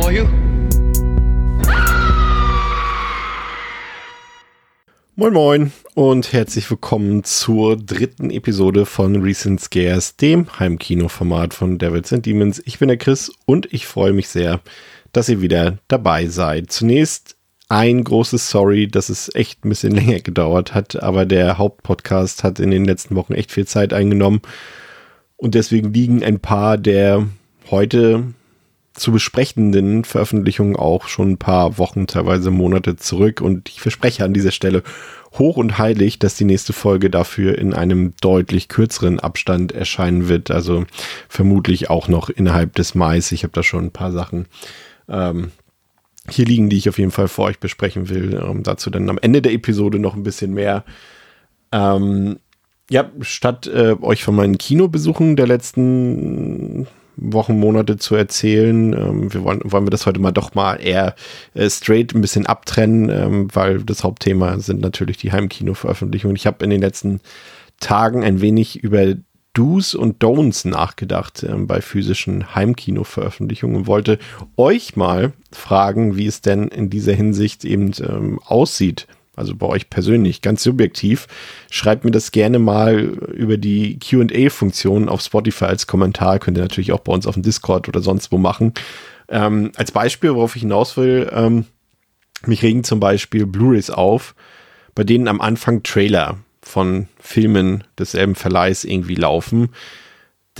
For you. Moin Moin und herzlich willkommen zur dritten Episode von Recent Scares, dem Heimkino-Format von Devils and Demons. Ich bin der Chris und ich freue mich sehr, dass ihr wieder dabei seid. Zunächst ein großes Sorry, dass es echt ein bisschen länger gedauert hat, aber der Hauptpodcast hat in den letzten Wochen echt viel Zeit eingenommen und deswegen liegen ein paar der heute zu besprechenden Veröffentlichungen auch schon ein paar Wochen, teilweise Monate zurück. Und ich verspreche an dieser Stelle hoch und heilig, dass die nächste Folge dafür in einem deutlich kürzeren Abstand erscheinen wird. Also vermutlich auch noch innerhalb des Mais. Ich habe da schon ein paar Sachen ähm, hier liegen, die ich auf jeden Fall vor euch besprechen will. Ähm, dazu dann am Ende der Episode noch ein bisschen mehr. Ähm, ja, statt äh, euch von meinen Kinobesuchen der letzten Wochen, Monate zu erzählen. Ähm, wir wollen, wollen wir das heute mal doch mal eher äh, straight ein bisschen abtrennen, ähm, weil das Hauptthema sind natürlich die Heimkino-Veröffentlichungen. Ich habe in den letzten Tagen ein wenig über Do's und Don'ts nachgedacht ähm, bei physischen Heimkino-Veröffentlichungen und wollte euch mal fragen, wie es denn in dieser Hinsicht eben ähm, aussieht also bei euch persönlich, ganz subjektiv, schreibt mir das gerne mal über die QA-Funktion auf Spotify als Kommentar. Könnt ihr natürlich auch bei uns auf dem Discord oder sonst wo machen. Ähm, als Beispiel, worauf ich hinaus will, ähm, mich regen zum Beispiel Blu-rays auf, bei denen am Anfang Trailer von Filmen desselben Verleihs irgendwie laufen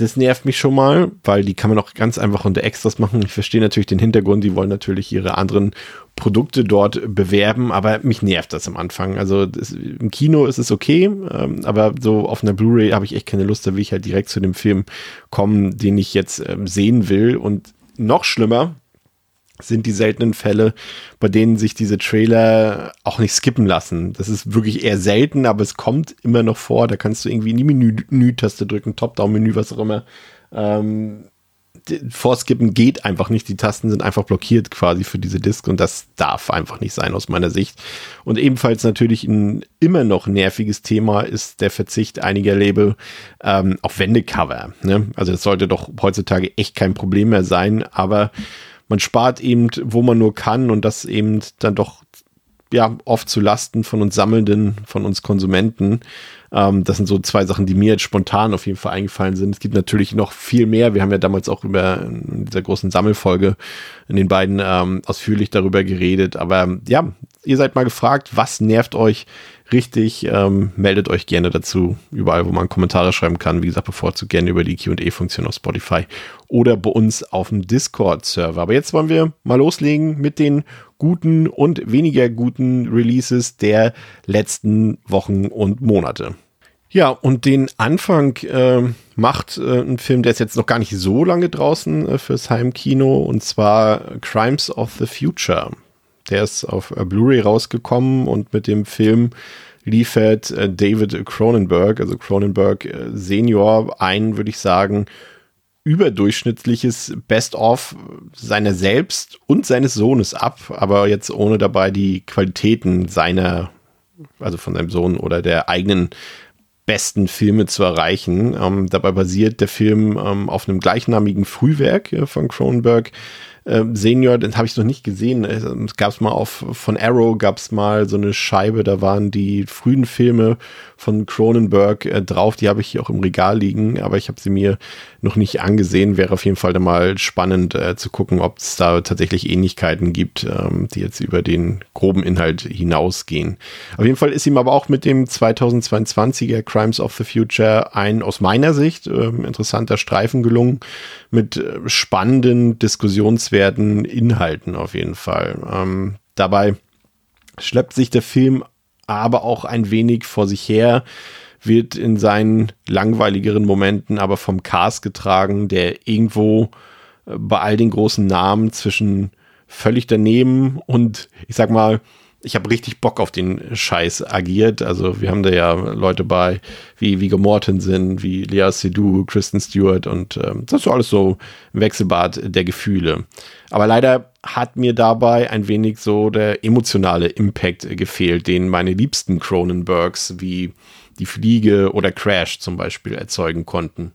das nervt mich schon mal, weil die kann man auch ganz einfach unter Extras machen. Ich verstehe natürlich den Hintergrund, die wollen natürlich ihre anderen Produkte dort bewerben, aber mich nervt das am Anfang. Also das, im Kino ist es okay, ähm, aber so auf einer Blu-ray habe ich echt keine Lust, da will ich halt direkt zu dem Film kommen, den ich jetzt ähm, sehen will. Und noch schlimmer, sind die seltenen Fälle, bei denen sich diese Trailer auch nicht skippen lassen. Das ist wirklich eher selten, aber es kommt immer noch vor. Da kannst du irgendwie in die Menü-Taste drücken, Top-Down-Menü, was auch immer. Ähm, Vorskippen geht einfach nicht. Die Tasten sind einfach blockiert quasi für diese Disk und das darf einfach nicht sein aus meiner Sicht. Und ebenfalls natürlich ein immer noch nerviges Thema ist der Verzicht einiger Label ähm, auf Wendecover. Ne? Also das sollte doch heutzutage echt kein Problem mehr sein, aber man spart eben, wo man nur kann und das eben dann doch ja oft zu Lasten von uns Sammelnden, von uns Konsumenten. Ähm, das sind so zwei Sachen, die mir jetzt spontan auf jeden Fall eingefallen sind. Es gibt natürlich noch viel mehr. Wir haben ja damals auch über in dieser großen Sammelfolge in den beiden ähm, ausführlich darüber geredet. Aber ja, ihr seid mal gefragt, was nervt euch richtig. Ähm, meldet euch gerne dazu, überall, wo man Kommentare schreiben kann. Wie gesagt, bevorzugt gerne über die QA-Funktion auf Spotify oder bei uns auf dem Discord-Server. Aber jetzt wollen wir mal loslegen mit den guten und weniger guten Releases der letzten Wochen und Monate. Ja, und den Anfang äh, macht äh, ein Film, der ist jetzt noch gar nicht so lange draußen äh, fürs Heimkino, und zwar Crimes of the Future. Der ist auf äh, Blu-ray rausgekommen und mit dem Film liefert äh, David Cronenberg, also Cronenberg äh, Senior, ein, würde ich sagen, überdurchschnittliches Best-of seiner selbst und seines Sohnes ab, aber jetzt ohne dabei die Qualitäten seiner, also von seinem Sohn oder der eigenen besten Filme zu erreichen. Ähm, dabei basiert der Film ähm, auf einem gleichnamigen Frühwerk äh, von Cronenberg, äh, Senior, den habe ich noch nicht gesehen. Es gab mal auf von Arrow gab es mal so eine Scheibe, da waren die frühen Filme von Cronenberg äh, drauf. Die habe ich hier auch im Regal liegen, aber ich habe sie mir noch nicht angesehen. Wäre auf jeden Fall mal spannend äh, zu gucken, ob es da tatsächlich Ähnlichkeiten gibt, ähm, die jetzt über den groben Inhalt hinausgehen. Auf jeden Fall ist ihm aber auch mit dem 2022er Crimes of the Future ein aus meiner Sicht äh, interessanter Streifen gelungen mit äh, spannenden, diskussionswerten Inhalten auf jeden Fall. Ähm, dabei schleppt sich der Film aber auch ein wenig vor sich her, wird in seinen langweiligeren Momenten aber vom Cast getragen, der irgendwo äh, bei all den großen Namen zwischen völlig daneben und ich sag mal, ich habe richtig Bock auf den Scheiß agiert. Also wir haben da ja Leute bei wie Viggo Mortensen, wie Lea Seydoux, Kristen Stewart und ähm, das ist alles so ein Wechselbad der Gefühle. Aber leider hat mir dabei ein wenig so der emotionale Impact gefehlt, den meine liebsten Cronenbergs wie Die Fliege oder Crash zum Beispiel erzeugen konnten.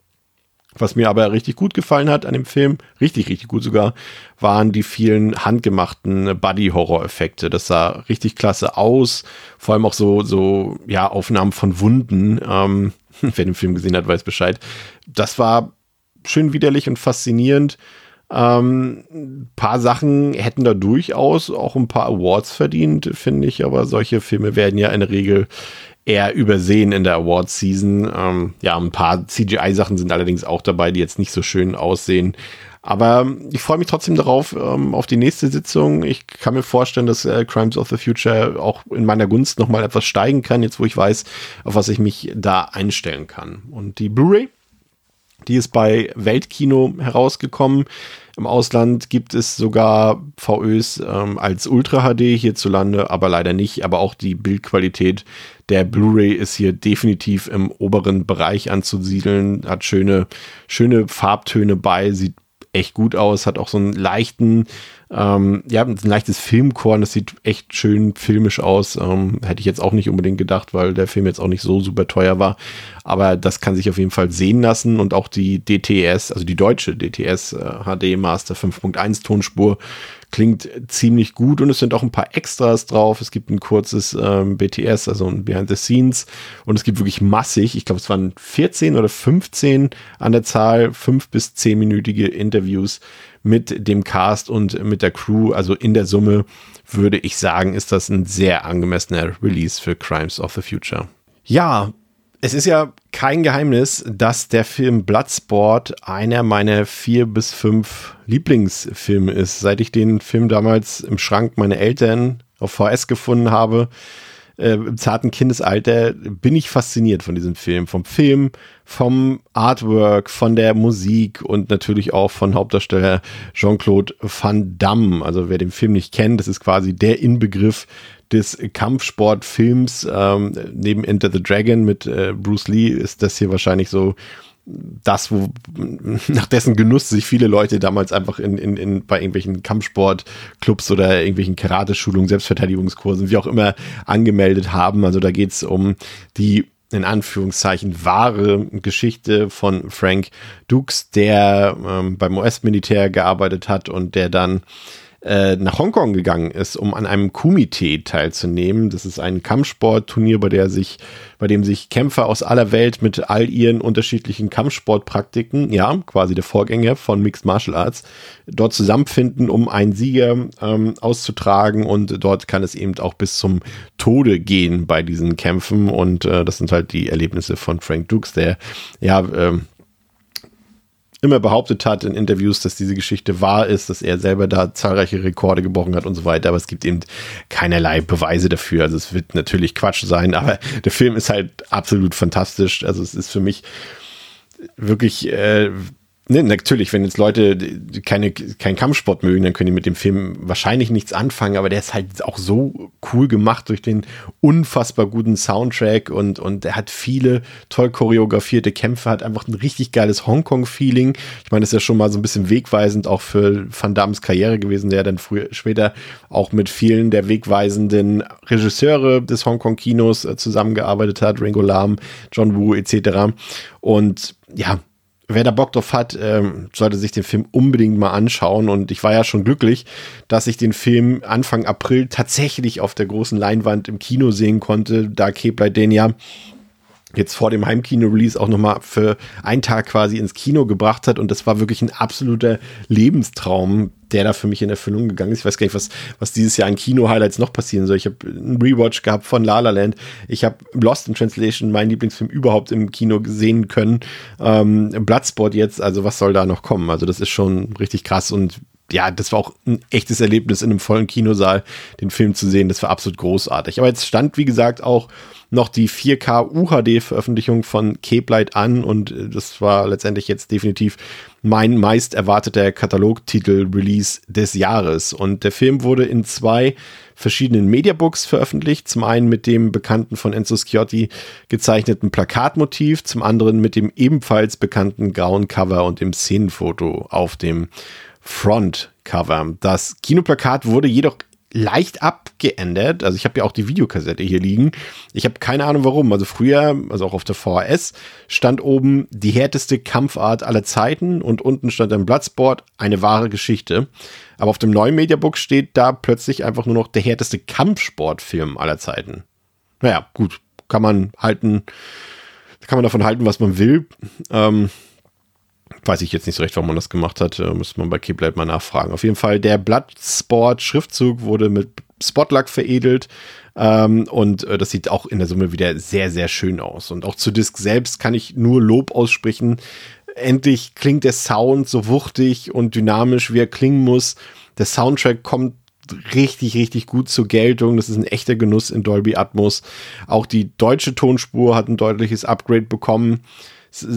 Was mir aber richtig gut gefallen hat an dem Film, richtig, richtig gut sogar, waren die vielen handgemachten Buddy-Horror-Effekte. Das sah richtig klasse aus. Vor allem auch so, so, ja, Aufnahmen von Wunden. Ähm, wer den Film gesehen hat, weiß Bescheid. Das war schön widerlich und faszinierend. Ähm, ein paar Sachen hätten da durchaus auch ein paar Awards verdient, finde ich, aber solche Filme werden ja in der Regel eher übersehen in der Awards-Season. Ähm, ja, ein paar CGI-Sachen sind allerdings auch dabei, die jetzt nicht so schön aussehen. Aber ich freue mich trotzdem darauf, ähm, auf die nächste Sitzung. Ich kann mir vorstellen, dass äh, Crimes of the Future auch in meiner Gunst nochmal etwas steigen kann, jetzt wo ich weiß, auf was ich mich da einstellen kann. Und die Blu-ray, die ist bei Weltkino herausgekommen. Im Ausland gibt es sogar VÖs ähm, als Ultra HD hierzulande, aber leider nicht. Aber auch die Bildqualität der Blu-ray ist hier definitiv im oberen Bereich anzusiedeln, hat schöne, schöne Farbtöne bei, sieht echt gut aus, hat auch so einen leichten, ähm, ja, ein leichtes Filmkorn, das sieht echt schön filmisch aus. Ähm, hätte ich jetzt auch nicht unbedingt gedacht, weil der Film jetzt auch nicht so super teuer war. Aber das kann sich auf jeden Fall sehen lassen und auch die DTS, also die deutsche DTS äh, HD Master 5.1 Tonspur klingt ziemlich gut und es sind auch ein paar Extras drauf. Es gibt ein kurzes ähm, BTS, also ein Behind the Scenes und es gibt wirklich massig, ich glaube es waren 14 oder 15 an der Zahl, fünf bis zehnminütige Interviews mit dem Cast und mit der Crew. Also in der Summe würde ich sagen, ist das ein sehr angemessener Release für Crimes of the Future. Ja, es ist ja kein Geheimnis, dass der Film Bloodsport einer meiner vier bis fünf Lieblingsfilme ist. Seit ich den Film damals im Schrank meiner Eltern auf VS gefunden habe, äh, im zarten Kindesalter, bin ich fasziniert von diesem Film. Vom Film, vom Artwork, von der Musik und natürlich auch von Hauptdarsteller Jean-Claude Van Damme. Also wer den Film nicht kennt, das ist quasi der Inbegriff des Kampfsportfilms. Ähm, neben Enter the Dragon mit äh, Bruce Lee ist das hier wahrscheinlich so das, wo nach dessen Genuss sich viele Leute damals einfach in, in, in bei irgendwelchen Kampfsportclubs oder irgendwelchen Karateschulungen, Selbstverteidigungskursen, wie auch immer, angemeldet haben. Also da geht's um die in Anführungszeichen wahre Geschichte von Frank Dukes, der ähm, beim US-Militär gearbeitet hat und der dann äh, nach Hongkong gegangen ist, um an einem Kumite teilzunehmen. Das ist ein Kampfsportturnier, bei der sich, bei dem sich Kämpfer aus aller Welt mit all ihren unterschiedlichen Kampfsportpraktiken, ja, quasi der Vorgänger von Mixed Martial Arts, dort zusammenfinden, um einen Sieger ähm, auszutragen und dort kann es eben auch bis zum Tode gehen bei diesen Kämpfen und äh, das sind halt die Erlebnisse von Frank Dukes, der ja ähm, immer behauptet hat in Interviews, dass diese Geschichte wahr ist, dass er selber da zahlreiche Rekorde gebrochen hat und so weiter, aber es gibt eben keinerlei Beweise dafür. Also es wird natürlich Quatsch sein, aber der Film ist halt absolut fantastisch. Also es ist für mich wirklich äh, Ne, natürlich, wenn jetzt Leute keine, keinen Kampfsport mögen, dann können die mit dem Film wahrscheinlich nichts anfangen, aber der ist halt auch so cool gemacht durch den unfassbar guten Soundtrack und, und er hat viele toll choreografierte Kämpfe, hat einfach ein richtig geiles Hongkong-Feeling. Ich meine, das ist ja schon mal so ein bisschen wegweisend auch für Van Dammes Karriere gewesen, der dann früher, später auch mit vielen der wegweisenden Regisseure des Hongkong-Kinos äh, zusammengearbeitet hat, Ringo Lam, John Woo etc. Und ja, wer da Bock drauf hat, ähm, sollte sich den Film unbedingt mal anschauen. Und ich war ja schon glücklich, dass ich den Film Anfang April tatsächlich auf der großen Leinwand im Kino sehen konnte, da Keblai den ja jetzt vor dem Heimkino-Release auch nochmal für einen Tag quasi ins Kino gebracht hat. Und das war wirklich ein absoluter Lebenstraum, der da für mich in Erfüllung gegangen ist. Ich weiß gar nicht, was, was dieses Jahr an Kino-Highlights noch passieren soll. Ich habe einen Rewatch gehabt von La La Land. Ich habe Lost in Translation, meinen Lieblingsfilm überhaupt im Kino sehen können. Ähm, Bloodsport jetzt, also was soll da noch kommen? Also das ist schon richtig krass und ja, das war auch ein echtes Erlebnis in einem vollen Kinosaal, den Film zu sehen. Das war absolut großartig. Aber jetzt stand, wie gesagt, auch noch die 4K UHD-Veröffentlichung von Cape Light an und äh, das war letztendlich jetzt definitiv mein meist erwarteter Katalogtitel-Release des Jahres. Und der Film wurde in zwei verschiedenen Mediabooks veröffentlicht. Zum einen mit dem bekannten von Enzo Schiotti gezeichneten Plakatmotiv, zum anderen mit dem ebenfalls bekannten grauen Cover und dem Szenenfoto auf dem Frontcover. Das Kinoplakat wurde jedoch leicht abgeändert. Also ich habe ja auch die Videokassette hier liegen. Ich habe keine Ahnung warum. Also früher, also auch auf der VHS, stand oben die härteste Kampfart aller Zeiten und unten stand ein Bloodsport, eine wahre Geschichte. Aber auf dem neuen Mediabook steht da plötzlich einfach nur noch der härteste Kampfsportfilm aller Zeiten. Naja, gut, kann man halten, kann man davon halten, was man will. Ähm, weiß ich jetzt nicht so recht, warum man das gemacht hat. Äh, müsste man bei Keyblade mal nachfragen. Auf jeden Fall, der Bloodsport-Schriftzug wurde mit Spotlack veredelt. Ähm, und äh, das sieht auch in der Summe wieder sehr, sehr schön aus. Und auch zu Disc selbst kann ich nur Lob aussprechen. Endlich klingt der Sound so wuchtig und dynamisch, wie er klingen muss. Der Soundtrack kommt richtig, richtig gut zur Geltung. Das ist ein echter Genuss in Dolby Atmos. Auch die deutsche Tonspur hat ein deutliches Upgrade bekommen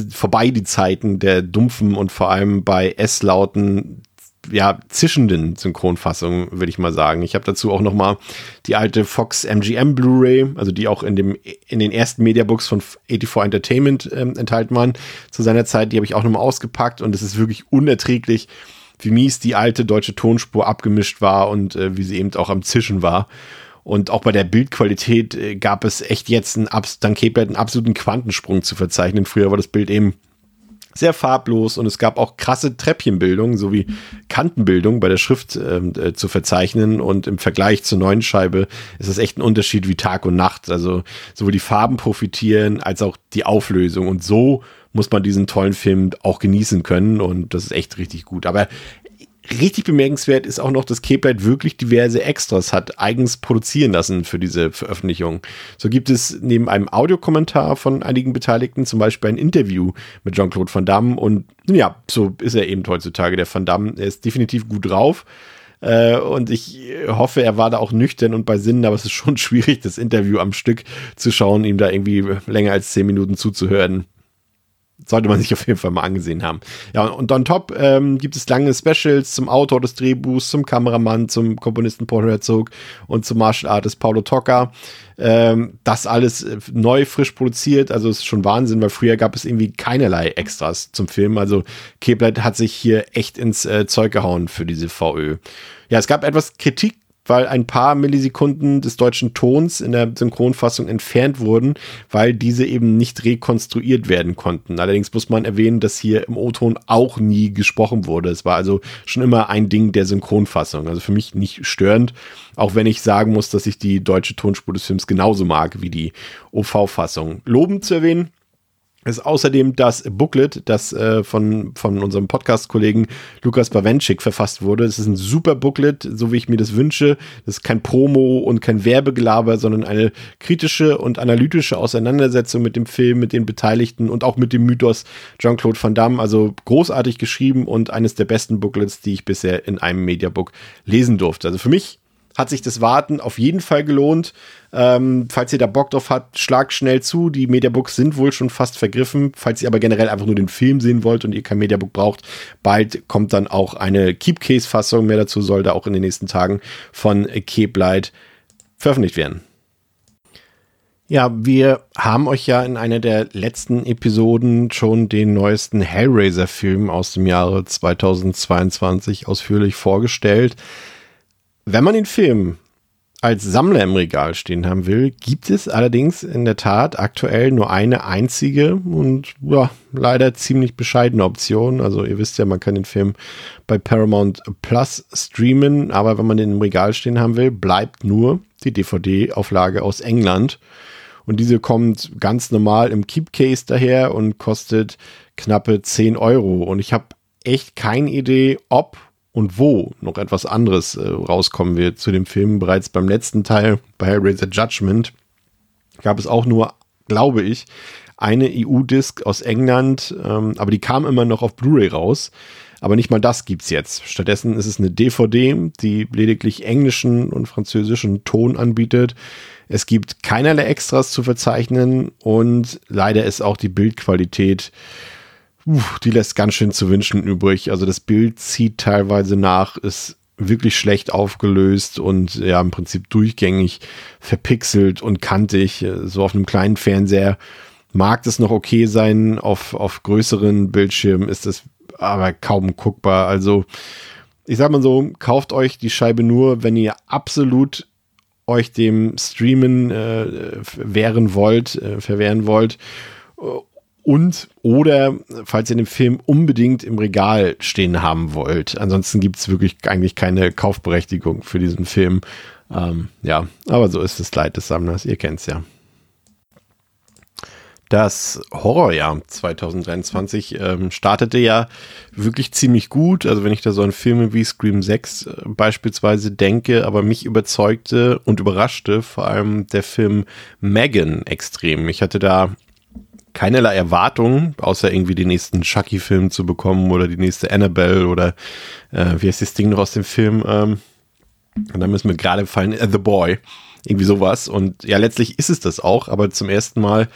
vorbei die Zeiten der dumpfen und vor allem bei S-Lauten ja, zischenden Synchronfassungen, würde ich mal sagen. Ich habe dazu auch noch mal die alte Fox MGM Blu-ray, also die auch in dem in den ersten Mediabooks von 84 Entertainment ähm, enthalten waren zu seiner Zeit. Die habe ich auch noch mal ausgepackt und es ist wirklich unerträglich, wie mies die alte deutsche Tonspur abgemischt war und äh, wie sie eben auch am Zischen war. Und auch bei der Bildqualität äh, gab es echt jetzt einen, Cape einen absoluten Quantensprung zu verzeichnen. Früher war das Bild eben sehr farblos und es gab auch krasse Treppchenbildung sowie Kantenbildung bei der Schrift ähm, äh, zu verzeichnen und im Vergleich zur neuen Scheibe ist das echt ein Unterschied wie Tag und Nacht. Also sowohl die Farben profitieren als auch die Auflösung und so muss man diesen tollen Film auch genießen können und das ist echt richtig gut. Aber Richtig bemerkenswert ist auch noch, dass Cape wirklich diverse Extras hat eigens produzieren lassen für diese Veröffentlichung. So gibt es neben einem Audiokommentar von einigen Beteiligten zum Beispiel ein Interview mit Jean-Claude Van Damme und ja, so ist er eben heutzutage, der Van Damme. Er ist definitiv gut drauf. Äh, und ich hoffe, er war da auch nüchtern und bei Sinnen, aber es ist schon schwierig, das Interview am Stück zu schauen, ihm da irgendwie länger als zehn Minuten zuzuhören sollte man sich auf jeden Fall mal angesehen haben. Ja, und on top ähm, gibt es lange Specials zum Autor des Drehbuchs, zum Kameramann, zum Komponisten Paul Herzog und zum Martial Artist Paulo Tocca. Ähm, das alles äh, neu, frisch produziert, also ist schon Wahnsinn, weil früher gab es irgendwie keinerlei Extras zum Film. Also Keblet hat sich hier echt ins äh, Zeug gehauen für diese VÖ. Ja, es gab etwas Kritik weil ein paar Millisekunden des deutschen Tons in der Synchronfassung entfernt wurden, weil diese eben nicht rekonstruiert werden konnten. Allerdings muss man erwähnen, dass hier im O-Ton auch nie gesprochen wurde. Es war also schon immer ein Ding der Synchronfassung. Also für mich nicht störend, auch wenn ich sagen muss, dass ich die deutsche Tonspur des Films genauso mag wie die OV-Fassung. Lobend zu erwähnen, ist außerdem das Booklet, das äh, von, von unserem Podcast-Kollegen Lukas Bawenschik verfasst wurde. Es ist ein super Booklet, so wie ich mir das wünsche. Das ist kein Promo und kein Werbegelaber, sondern eine kritische und analytische Auseinandersetzung mit dem Film, mit den Beteiligten und auch mit dem Mythos Jean-Claude Van Damme. Also großartig geschrieben und eines der besten Booklets, die ich bisher in einem Mediabook lesen durfte. Also für mich hat sich das Warten auf jeden Fall gelohnt. Ähm, falls ihr da Bock drauf habt, schlagt schnell zu. Die Mediabooks sind wohl schon fast vergriffen. Falls ihr aber generell einfach nur den Film sehen wollt und ihr kein Mediabook braucht, bald kommt dann auch eine Keep-Case-Fassung. Mehr dazu soll da auch in den nächsten Tagen von Cape Light veröffentlicht werden. Ja, wir haben euch ja in einer der letzten Episoden schon den neuesten Hellraiser-Film aus dem Jahre 2022 ausführlich vorgestellt. Wenn man den Film als Sammler im Regal stehen haben will, gibt es allerdings in der Tat aktuell nur eine einzige und ja, leider ziemlich bescheidene Option. Also ihr wisst ja, man kann den Film bei Paramount Plus streamen, aber wenn man den im Regal stehen haben will, bleibt nur die DVD-Auflage aus England. Und diese kommt ganz normal im Keep Case daher und kostet knappe 10 Euro. Und ich habe echt keine Idee, ob und wo noch etwas anderes äh, rauskommen wird zu dem Film. Bereits beim letzten Teil, bei Hellraiser Judgment, gab es auch nur, glaube ich, eine EU-Disc aus England, ähm, aber die kam immer noch auf Blu-ray raus. Aber nicht mal das gibt's jetzt. Stattdessen ist es eine DVD, die lediglich englischen und französischen Ton anbietet. Es gibt keinerlei Extras zu verzeichnen und leider ist auch die Bildqualität, uff, die lässt ganz schön zu wünschen übrig. Also das Bild zieht teilweise nach, ist wirklich schlecht aufgelöst und ja im Prinzip durchgängig verpixelt und kantig. So auf einem kleinen Fernseher mag das noch okay sein. Auf, auf größeren Bildschirmen ist es aber kaum guckbar. Also ich sag mal so, kauft euch die Scheibe nur, wenn ihr absolut euch dem Streamen äh, wehren wollt, äh, verwehren wollt. Und oder falls ihr den Film unbedingt im Regal stehen haben wollt. Ansonsten gibt es wirklich eigentlich keine Kaufberechtigung für diesen Film. Ähm, ja, aber so ist das Leid des Sammlers, ihr kennt es ja. Das Horrorjahr 2023 ähm, startete ja wirklich ziemlich gut. Also wenn ich da so an Filme wie Scream 6 äh, beispielsweise denke, aber mich überzeugte und überraschte vor allem der Film Megan extrem. Ich hatte da keinerlei Erwartungen, außer irgendwie den nächsten Chucky-Film zu bekommen oder die nächste Annabelle oder äh, wie heißt das Ding noch aus dem Film? Ähm, und dann müssen mir gerade fallen, äh, The Boy. Irgendwie sowas. Und ja, letztlich ist es das auch, aber zum ersten Mal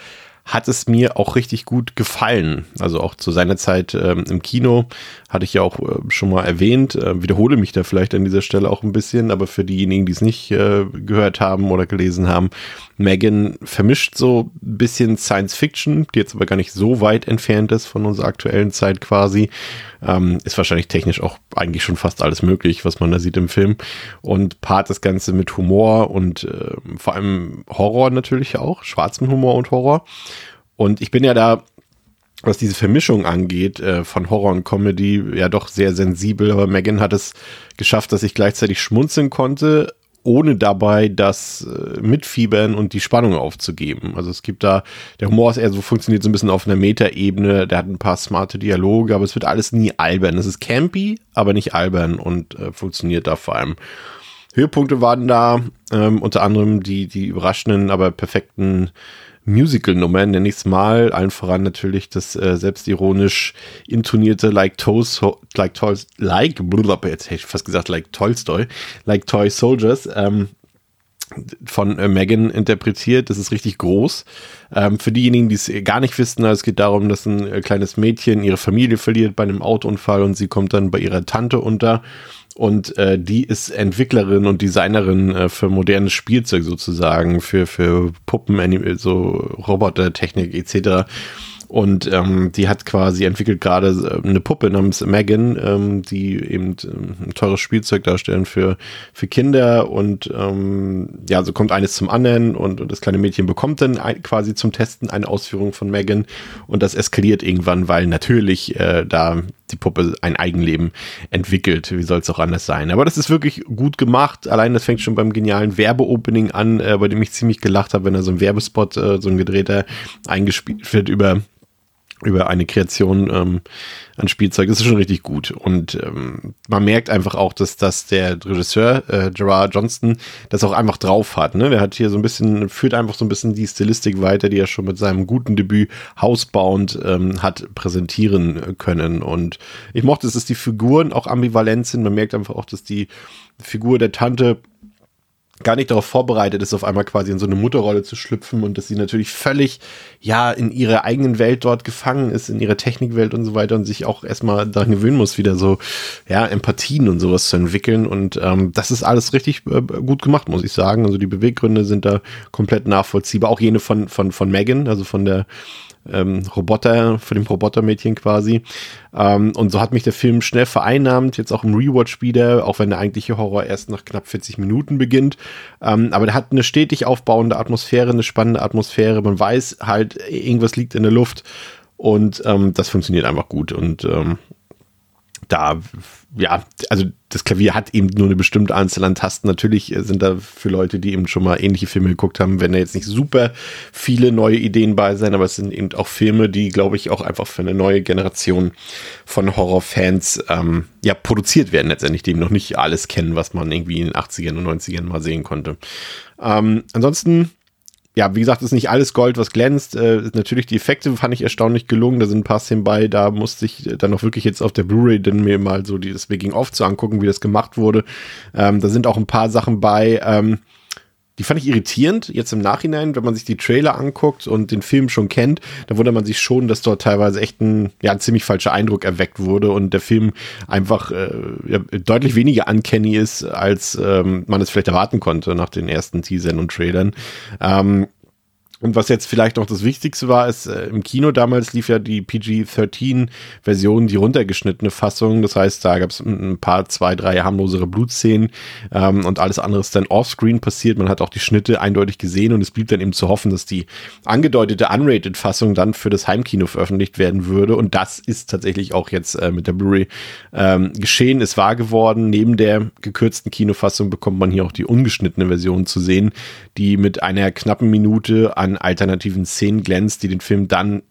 hat es mir auch richtig gut gefallen. Also auch zu seiner Zeit ähm, im Kino hatte ich ja auch äh, schon mal erwähnt, äh, wiederhole mich da vielleicht an dieser Stelle auch ein bisschen, aber für diejenigen, die es nicht äh, gehört haben oder gelesen haben, Megan vermischt so ein bisschen Science Fiction, die jetzt aber gar nicht so weit entfernt ist von unserer aktuellen Zeit quasi. Ähm, ist wahrscheinlich technisch auch eigentlich schon fast alles möglich, was man da sieht im Film. Und paart das Ganze mit Humor und äh, vor allem Horror natürlich auch, schwarzem Humor und Horror. Und ich bin ja da was diese Vermischung angeht äh, von Horror und Comedy, ja doch sehr sensibel, aber Megan hat es geschafft, dass ich gleichzeitig schmunzeln konnte, ohne dabei das äh, Mitfiebern und die Spannung aufzugeben. Also es gibt da, der Humor ist eher so, funktioniert so ein bisschen auf einer Metaebene, der hat ein paar smarte Dialoge, aber es wird alles nie albern. Es ist campy, aber nicht albern und äh, funktioniert da vor allem. Höhepunkte waren da ähm, unter anderem die, die überraschenden, aber perfekten Musical-Nummer, nenne ich mal. Allen voran natürlich das äh, selbstironisch intonierte Like Toys, like Toys, like, blablabla, jetzt hätte ich fast gesagt Like Tolstoy, Like Toy Soldiers, ähm, von äh, Megan interpretiert. Das ist richtig groß. Ähm, für diejenigen, die es gar nicht wissen, es geht darum, dass ein äh, kleines Mädchen ihre Familie verliert bei einem Autounfall und sie kommt dann bei ihrer Tante unter und äh, die ist Entwicklerin und Designerin äh, für modernes Spielzeug sozusagen, für, für Puppen, so Robotertechnik etc. Und ähm, die hat quasi entwickelt gerade äh, eine Puppe namens Megan, ähm, die eben ähm, ein teures Spielzeug darstellen für, für Kinder. Und ähm, ja, so kommt eines zum anderen und, und das kleine Mädchen bekommt dann ein, quasi zum Testen eine Ausführung von Megan. Und das eskaliert irgendwann, weil natürlich äh, da die Puppe ein Eigenleben entwickelt. Wie soll es auch anders sein? Aber das ist wirklich gut gemacht. Allein das fängt schon beim genialen Werbeopening an, äh, bei dem ich ziemlich gelacht habe, wenn da so ein Werbespot, äh, so ein gedrehter eingespielt wird über über eine Kreation ähm, an Spielzeug. Das ist schon richtig gut. Und ähm, man merkt einfach auch, dass, dass der Regisseur äh, Gerard Johnston das auch einfach drauf hat. Ne? Der hat hier so ein bisschen, führt einfach so ein bisschen die Stilistik weiter, die er schon mit seinem guten Debüt Housebound ähm, hat präsentieren können. Und ich mochte es, dass die Figuren auch ambivalent sind. Man merkt einfach auch, dass die Figur der Tante gar nicht darauf vorbereitet ist, auf einmal quasi in so eine Mutterrolle zu schlüpfen und dass sie natürlich völlig, ja, in ihrer eigenen Welt dort gefangen ist, in ihrer Technikwelt und so weiter und sich auch erstmal daran gewöhnen muss, wieder so, ja, Empathien und sowas zu entwickeln und ähm, das ist alles richtig äh, gut gemacht, muss ich sagen. Also die Beweggründe sind da komplett nachvollziehbar, auch jene von, von, von Megan, also von der ähm, Roboter, für dem Robotermädchen quasi. Ähm, und so hat mich der Film schnell vereinnahmt, jetzt auch im Rewatch wieder, auch wenn der eigentliche Horror erst nach knapp 40 Minuten beginnt. Ähm, aber der hat eine stetig aufbauende Atmosphäre, eine spannende Atmosphäre. Man weiß halt, irgendwas liegt in der Luft. Und ähm, das funktioniert einfach gut. Und ähm, da, ja, also das Klavier hat eben nur eine bestimmte Anzahl an Tasten. Natürlich sind da für Leute, die eben schon mal ähnliche Filme geguckt haben, wenn da jetzt nicht super viele neue Ideen bei sein, aber es sind eben auch Filme, die, glaube ich, auch einfach für eine neue Generation von Horrorfans ähm, ja produziert werden, letztendlich, die eben noch nicht alles kennen, was man irgendwie in den 80ern und 90ern mal sehen konnte. Ähm, ansonsten ja, wie gesagt, ist nicht alles Gold, was glänzt. Äh, natürlich die Effekte fand ich erstaunlich gelungen. Da sind ein paar Szenen bei, da musste ich dann auch wirklich jetzt auf der Blu-ray dann mir mal so dieses Making-of zu angucken, wie das gemacht wurde. Ähm, da sind auch ein paar Sachen bei, ähm, die fand ich irritierend, jetzt im Nachhinein, wenn man sich die Trailer anguckt und den Film schon kennt, da wundert man sich schon, dass dort teilweise echt ein, ja, ein ziemlich falscher Eindruck erweckt wurde und der Film einfach äh, deutlich weniger uncanny ist, als ähm, man es vielleicht erwarten konnte nach den ersten Teasern und Trailern. Ähm, und was jetzt vielleicht noch das Wichtigste war, ist, äh, im Kino damals lief ja die PG-13-Version, die runtergeschnittene Fassung. Das heißt, da gab es ein paar, zwei, drei harmlosere Blutszenen ähm, und alles andere ist dann offscreen passiert. Man hat auch die Schnitte eindeutig gesehen und es blieb dann eben zu hoffen, dass die angedeutete Unrated-Fassung dann für das Heimkino veröffentlicht werden würde. Und das ist tatsächlich auch jetzt äh, mit der Blu-ray ähm, geschehen, ist wahr geworden. Neben der gekürzten Kinofassung bekommt man hier auch die ungeschnittene Version zu sehen, die mit einer knappen Minute an alternativen Szenen glänzt, die den Film dann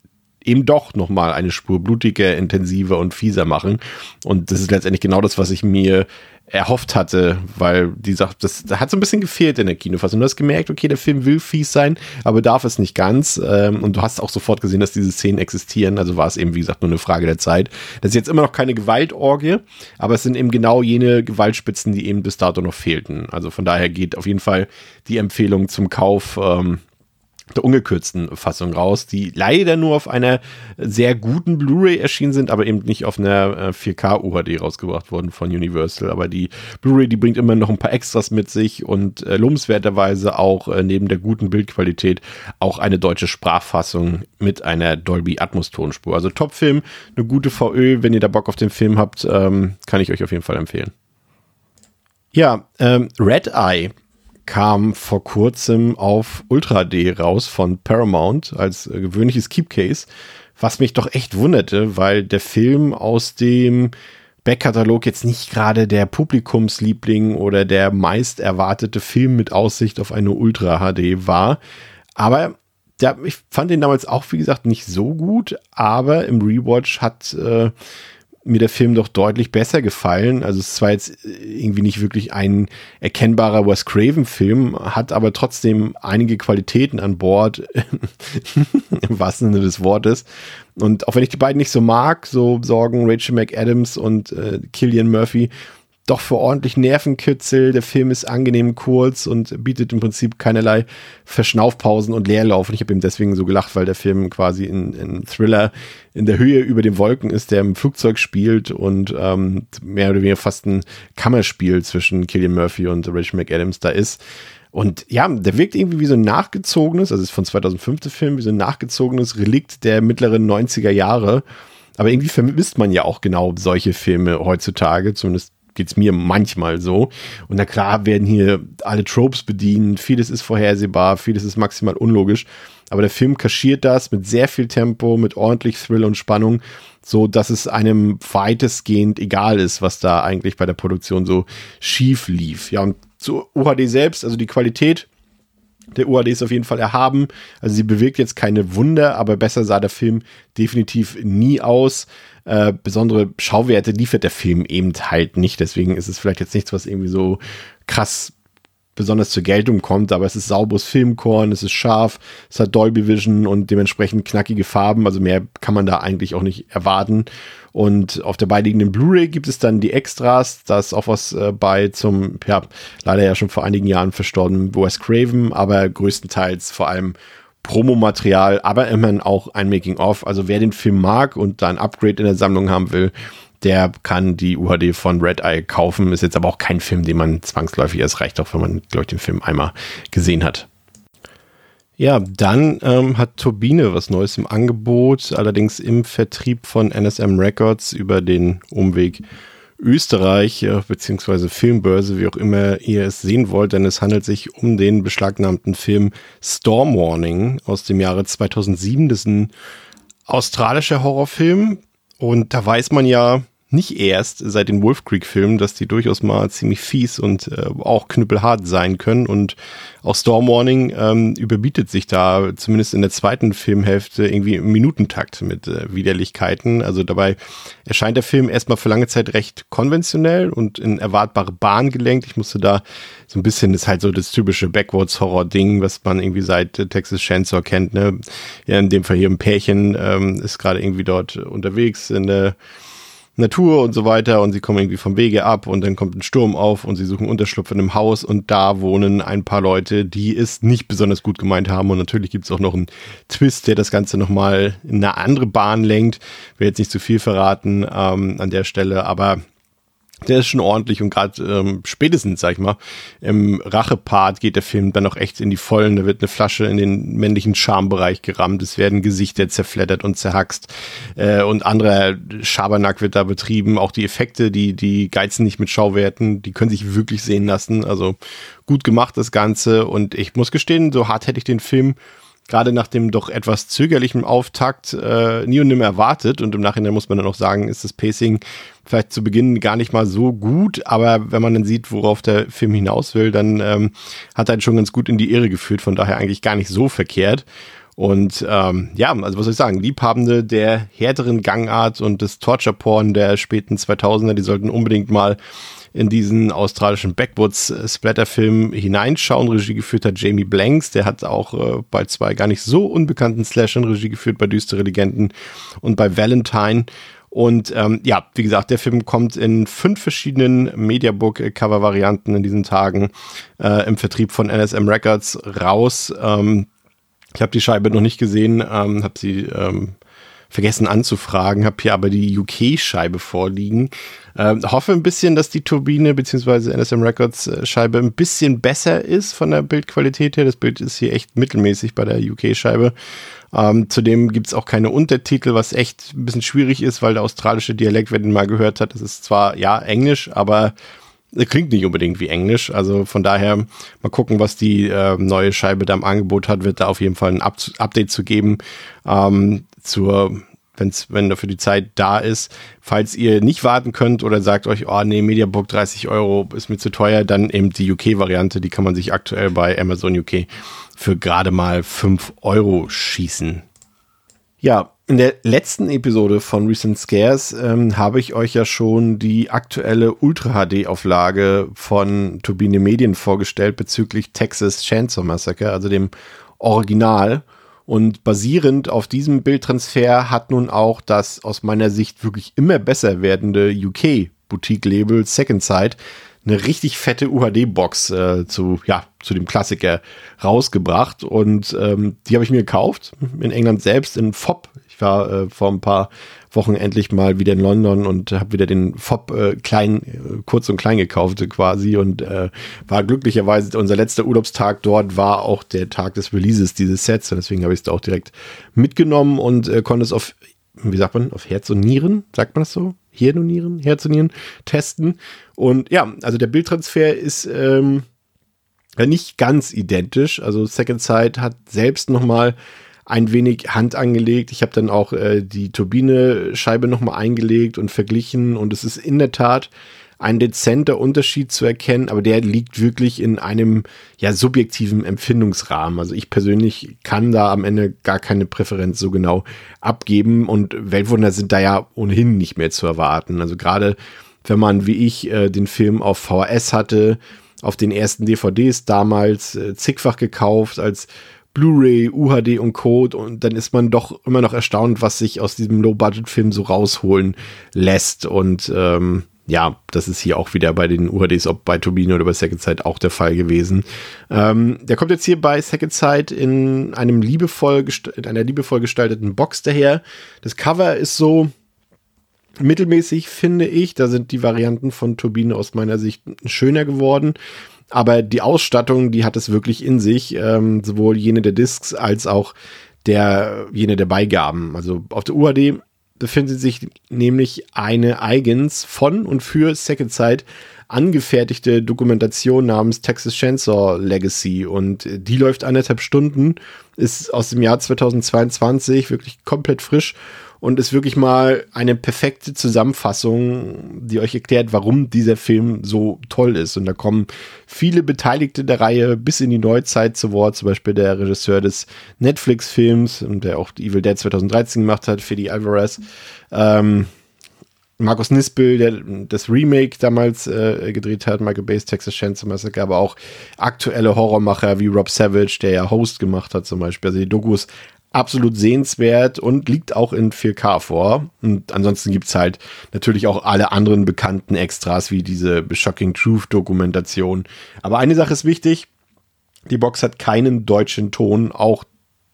eben doch nochmal eine Spur blutiger, intensiver und fieser machen. Und das ist letztendlich genau das, was ich mir erhofft hatte, weil die das, das hat so ein bisschen gefehlt in der Kinofassung. Du hast gemerkt, okay, der Film will fies sein, aber darf es nicht ganz. Ähm, und du hast auch sofort gesehen, dass diese Szenen existieren. Also war es eben, wie gesagt, nur eine Frage der Zeit. Das ist jetzt immer noch keine Gewaltorgie, aber es sind eben genau jene Gewaltspitzen, die eben bis dato noch fehlten. Also von daher geht auf jeden Fall die Empfehlung zum Kauf ähm, der ungekürzten Fassung raus, die leider nur auf einer sehr guten Blu-ray erschienen sind, aber eben nicht auf einer 4K UHD rausgebracht worden von Universal. Aber die Blu-ray, die bringt immer noch ein paar Extras mit sich und äh, lobenswerterweise auch äh, neben der guten Bildqualität auch eine deutsche Sprachfassung mit einer Dolby Atmos Tonspur. Also Top-Film, eine gute VÖ. Wenn ihr da Bock auf den Film habt, ähm, kann ich euch auf jeden Fall empfehlen. Ja, ähm, Red Eye kam vor kurzem auf Ultra D raus von Paramount als äh, gewöhnliches Keepcase, was mich doch echt wunderte, weil der Film aus dem Backkatalog jetzt nicht gerade der Publikumsliebling oder der meist erwartete Film mit Aussicht auf eine Ultra HD war. Aber ja, ich fand den damals auch, wie gesagt, nicht so gut, aber im Rewatch hat äh, mir der Film doch deutlich besser gefallen. Also es war jetzt irgendwie nicht wirklich ein erkennbarer Wes Craven-Film, hat aber trotzdem einige Qualitäten an Bord, im wahrsten Sinne des Wortes. Und auch wenn ich die beiden nicht so mag, so sorgen Rachel McAdams und äh, Killian Murphy doch für ordentlich Nervenkitzel. Der Film ist angenehm kurz und bietet im Prinzip keinerlei Verschnaufpausen und Leerlauf. Und ich habe ihm deswegen so gelacht, weil der Film quasi in, in Thriller in der Höhe über den Wolken ist, der im Flugzeug spielt und ähm, mehr oder weniger fast ein Kammerspiel zwischen Killian Murphy und Rachel McAdams da ist. Und ja, der wirkt irgendwie wie so ein nachgezogenes, also ist von 2005 der Film, wie so ein nachgezogenes Relikt der mittleren 90er Jahre. Aber irgendwie vermisst man ja auch genau solche Filme heutzutage, zumindest geht's mir manchmal so. Und na klar werden hier alle Tropes bedient, vieles ist vorhersehbar, vieles ist maximal unlogisch. Aber der Film kaschiert das mit sehr viel Tempo, mit ordentlich Thrill und Spannung, so dass es einem weitestgehend egal ist, was da eigentlich bei der Produktion so schief lief. Ja, und zu UHD selbst, also die Qualität der UHD ist auf jeden Fall erhaben. Also sie bewirkt jetzt keine Wunder, aber besser sah der Film definitiv nie aus. Äh, besondere Schauwerte liefert der Film eben halt nicht. Deswegen ist es vielleicht jetzt nichts, was irgendwie so krass besonders zur Geltung kommt, aber es ist sauberes Filmkorn, es ist scharf, es hat Dolby Vision und dementsprechend knackige Farben, also mehr kann man da eigentlich auch nicht erwarten. Und auf der beiliegenden Blu-ray gibt es dann die Extras, da ist auch was äh, bei zum, ja, leider ja schon vor einigen Jahren verstorbenen Wes Craven, aber größtenteils vor allem Promomaterial, aber immerhin auch ein Making-of. Also wer den Film mag und da ein Upgrade in der Sammlung haben will, der kann die UHD von Red Eye kaufen. Ist jetzt aber auch kein Film, den man zwangsläufig, es reicht auch, wenn man, glaube ich, den Film einmal gesehen hat. Ja, dann ähm, hat Turbine was Neues im Angebot, allerdings im Vertrieb von NSM Records über den Umweg Österreich äh, beziehungsweise Filmbörse, wie auch immer ihr es sehen wollt, denn es handelt sich um den beschlagnahmten Film Storm Warning aus dem Jahre 2007. Das ist ein australischer Horrorfilm und da weiß man ja nicht erst seit den Wolf Creek-Filmen, dass die durchaus mal ziemlich fies und äh, auch knüppelhart sein können. Und auch Storm Warning ähm, überbietet sich da zumindest in der zweiten Filmhälfte irgendwie im Minutentakt mit äh, Widerlichkeiten. Also dabei erscheint der Film erstmal für lange Zeit recht konventionell und in erwartbare Bahn gelenkt. Ich musste da so ein bisschen, das ist halt so das typische Backwards-Horror-Ding, was man irgendwie seit äh, Texas Chainsaw kennt. Ne? Ja, in dem Fall hier ein Pärchen ähm, ist gerade irgendwie dort unterwegs in der Natur und so weiter und sie kommen irgendwie vom Wege ab und dann kommt ein Sturm auf und sie suchen Unterschlupf in einem Haus und da wohnen ein paar Leute, die es nicht besonders gut gemeint haben und natürlich gibt es auch noch einen Twist, der das Ganze nochmal in eine andere Bahn lenkt. Will jetzt nicht zu viel verraten ähm, an der Stelle, aber der ist schon ordentlich und gerade ähm, spätestens, sag ich mal, im Rachepart geht der Film dann auch echt in die Vollen. Da wird eine Flasche in den männlichen Schambereich gerammt. Es werden Gesichter zerfleddert und zerhackst. Äh, und anderer Schabernack wird da betrieben. Auch die Effekte, die, die geizen nicht mit Schauwerten, die können sich wirklich sehen lassen. Also gut gemacht das Ganze. Und ich muss gestehen, so hart hätte ich den Film gerade nach dem doch etwas zögerlichen Auftakt äh, nie und nimmer erwartet. Und im Nachhinein muss man dann auch sagen, ist das Pacing vielleicht zu Beginn gar nicht mal so gut, aber wenn man dann sieht, worauf der Film hinaus will, dann ähm, hat er schon ganz gut in die Irre geführt, von daher eigentlich gar nicht so verkehrt. Und ähm, ja, also was soll ich sagen, Liebhabende der härteren Gangart und des Torture-Porn der späten 2000er, die sollten unbedingt mal in diesen australischen Backwoods-Splatter-Film hineinschauen. Regie geführt hat Jamie Blanks, der hat auch äh, bei zwei gar nicht so unbekannten Slashern Regie geführt, bei Düstere Legenden und bei Valentine. Und ähm, ja, wie gesagt, der Film kommt in fünf verschiedenen Mediabook-Cover-Varianten in diesen Tagen äh, im Vertrieb von NSM Records raus. Ähm, ich habe die Scheibe noch nicht gesehen, ähm, habe sie ähm, vergessen anzufragen, habe hier aber die UK-Scheibe vorliegen. Ähm, hoffe ein bisschen, dass die Turbine bzw. NSM Records äh, Scheibe ein bisschen besser ist von der Bildqualität her. Das Bild ist hier echt mittelmäßig bei der UK-Scheibe. Ähm, zudem gibt's auch keine Untertitel, was echt ein bisschen schwierig ist, weil der australische Dialekt, wer den mal gehört hat, das ist zwar ja Englisch, aber klingt nicht unbedingt wie Englisch. Also von daher mal gucken, was die äh, neue Scheibe da im Angebot hat. Wird da auf jeden Fall ein Up Update zu geben ähm, zur wenn's, wenn dafür die Zeit da ist. Falls ihr nicht warten könnt oder sagt euch, oh nee, Mediabook 30 Euro ist mir zu teuer, dann eben die UK-Variante, die kann man sich aktuell bei Amazon UK für gerade mal 5 Euro schießen. Ja, in der letzten Episode von Recent Scares ähm, habe ich euch ja schon die aktuelle Ultra-HD-Auflage von Turbine Medien vorgestellt bezüglich Texas Chainsaw Massacre, also dem Original. Und basierend auf diesem Bildtransfer hat nun auch das aus meiner Sicht wirklich immer besser werdende UK-Boutique-Label Second Sight eine richtig fette UHD-Box äh, zu, ja, zu dem Klassiker rausgebracht. Und ähm, die habe ich mir gekauft in England selbst in FOP. Ich war äh, vor ein paar Wochen endlich mal wieder in London und habe wieder den FOP äh, klein, äh, kurz und klein gekauft quasi und äh, war glücklicherweise unser letzter Urlaubstag dort war auch der Tag des Releases dieses Sets und deswegen habe ich es da auch direkt mitgenommen und äh, konnte es auf wie sagt man, auf Herz und Nieren, sagt man das so? Hirn und Nieren, Herz und Nieren testen. Und ja, also der Bildtransfer ist ähm, nicht ganz identisch. Also Second Sight hat selbst nochmal ein wenig Hand angelegt. Ich habe dann auch äh, die Turbine-Scheibe nochmal eingelegt und verglichen und es ist in der Tat ein dezenter Unterschied zu erkennen, aber der liegt wirklich in einem ja subjektiven Empfindungsrahmen. Also ich persönlich kann da am Ende gar keine Präferenz so genau abgeben und Weltwunder sind da ja ohnehin nicht mehr zu erwarten. Also gerade wenn man wie ich äh, den Film auf VHS hatte, auf den ersten DVDs damals äh, zigfach gekauft als Blu-ray, UHD und Code und dann ist man doch immer noch erstaunt, was sich aus diesem Low-Budget-Film so rausholen lässt und ähm, ja, das ist hier auch wieder bei den UHDs, ob bei Turbine oder bei Second Sight auch der Fall gewesen. Ähm, der kommt jetzt hier bei Second Sight in einem liebevoll in einer liebevoll gestalteten Box daher. Das Cover ist so mittelmäßig, finde ich. Da sind die Varianten von Turbine aus meiner Sicht schöner geworden. Aber die Ausstattung, die hat es wirklich in sich, ähm, sowohl jene der Discs als auch der, jene der Beigaben. Also auf der UHD befindet sich nämlich eine eigens von und für Second Sight angefertigte Dokumentation namens Texas Chainsaw Legacy und die läuft anderthalb Stunden, ist aus dem Jahr 2022, wirklich komplett frisch und ist wirklich mal eine perfekte Zusammenfassung, die euch erklärt, warum dieser Film so toll ist. Und da kommen viele Beteiligte der Reihe bis in die Neuzeit zu Wort, zum Beispiel der Regisseur des Netflix-Films, der auch Evil Dead 2013 gemacht hat, Fede Alvarez. Ähm, Markus Nispel, der das Remake damals äh, gedreht hat, Michael Bay's Texas Chainsaw Massacre, aber auch aktuelle Horrormacher wie Rob Savage, der ja Host gemacht hat zum Beispiel. Also die Dokus absolut sehenswert und liegt auch in 4K vor. Und ansonsten gibt's halt natürlich auch alle anderen bekannten Extras wie diese Shocking Truth Dokumentation. Aber eine Sache ist wichtig, die Box hat keinen deutschen Ton, auch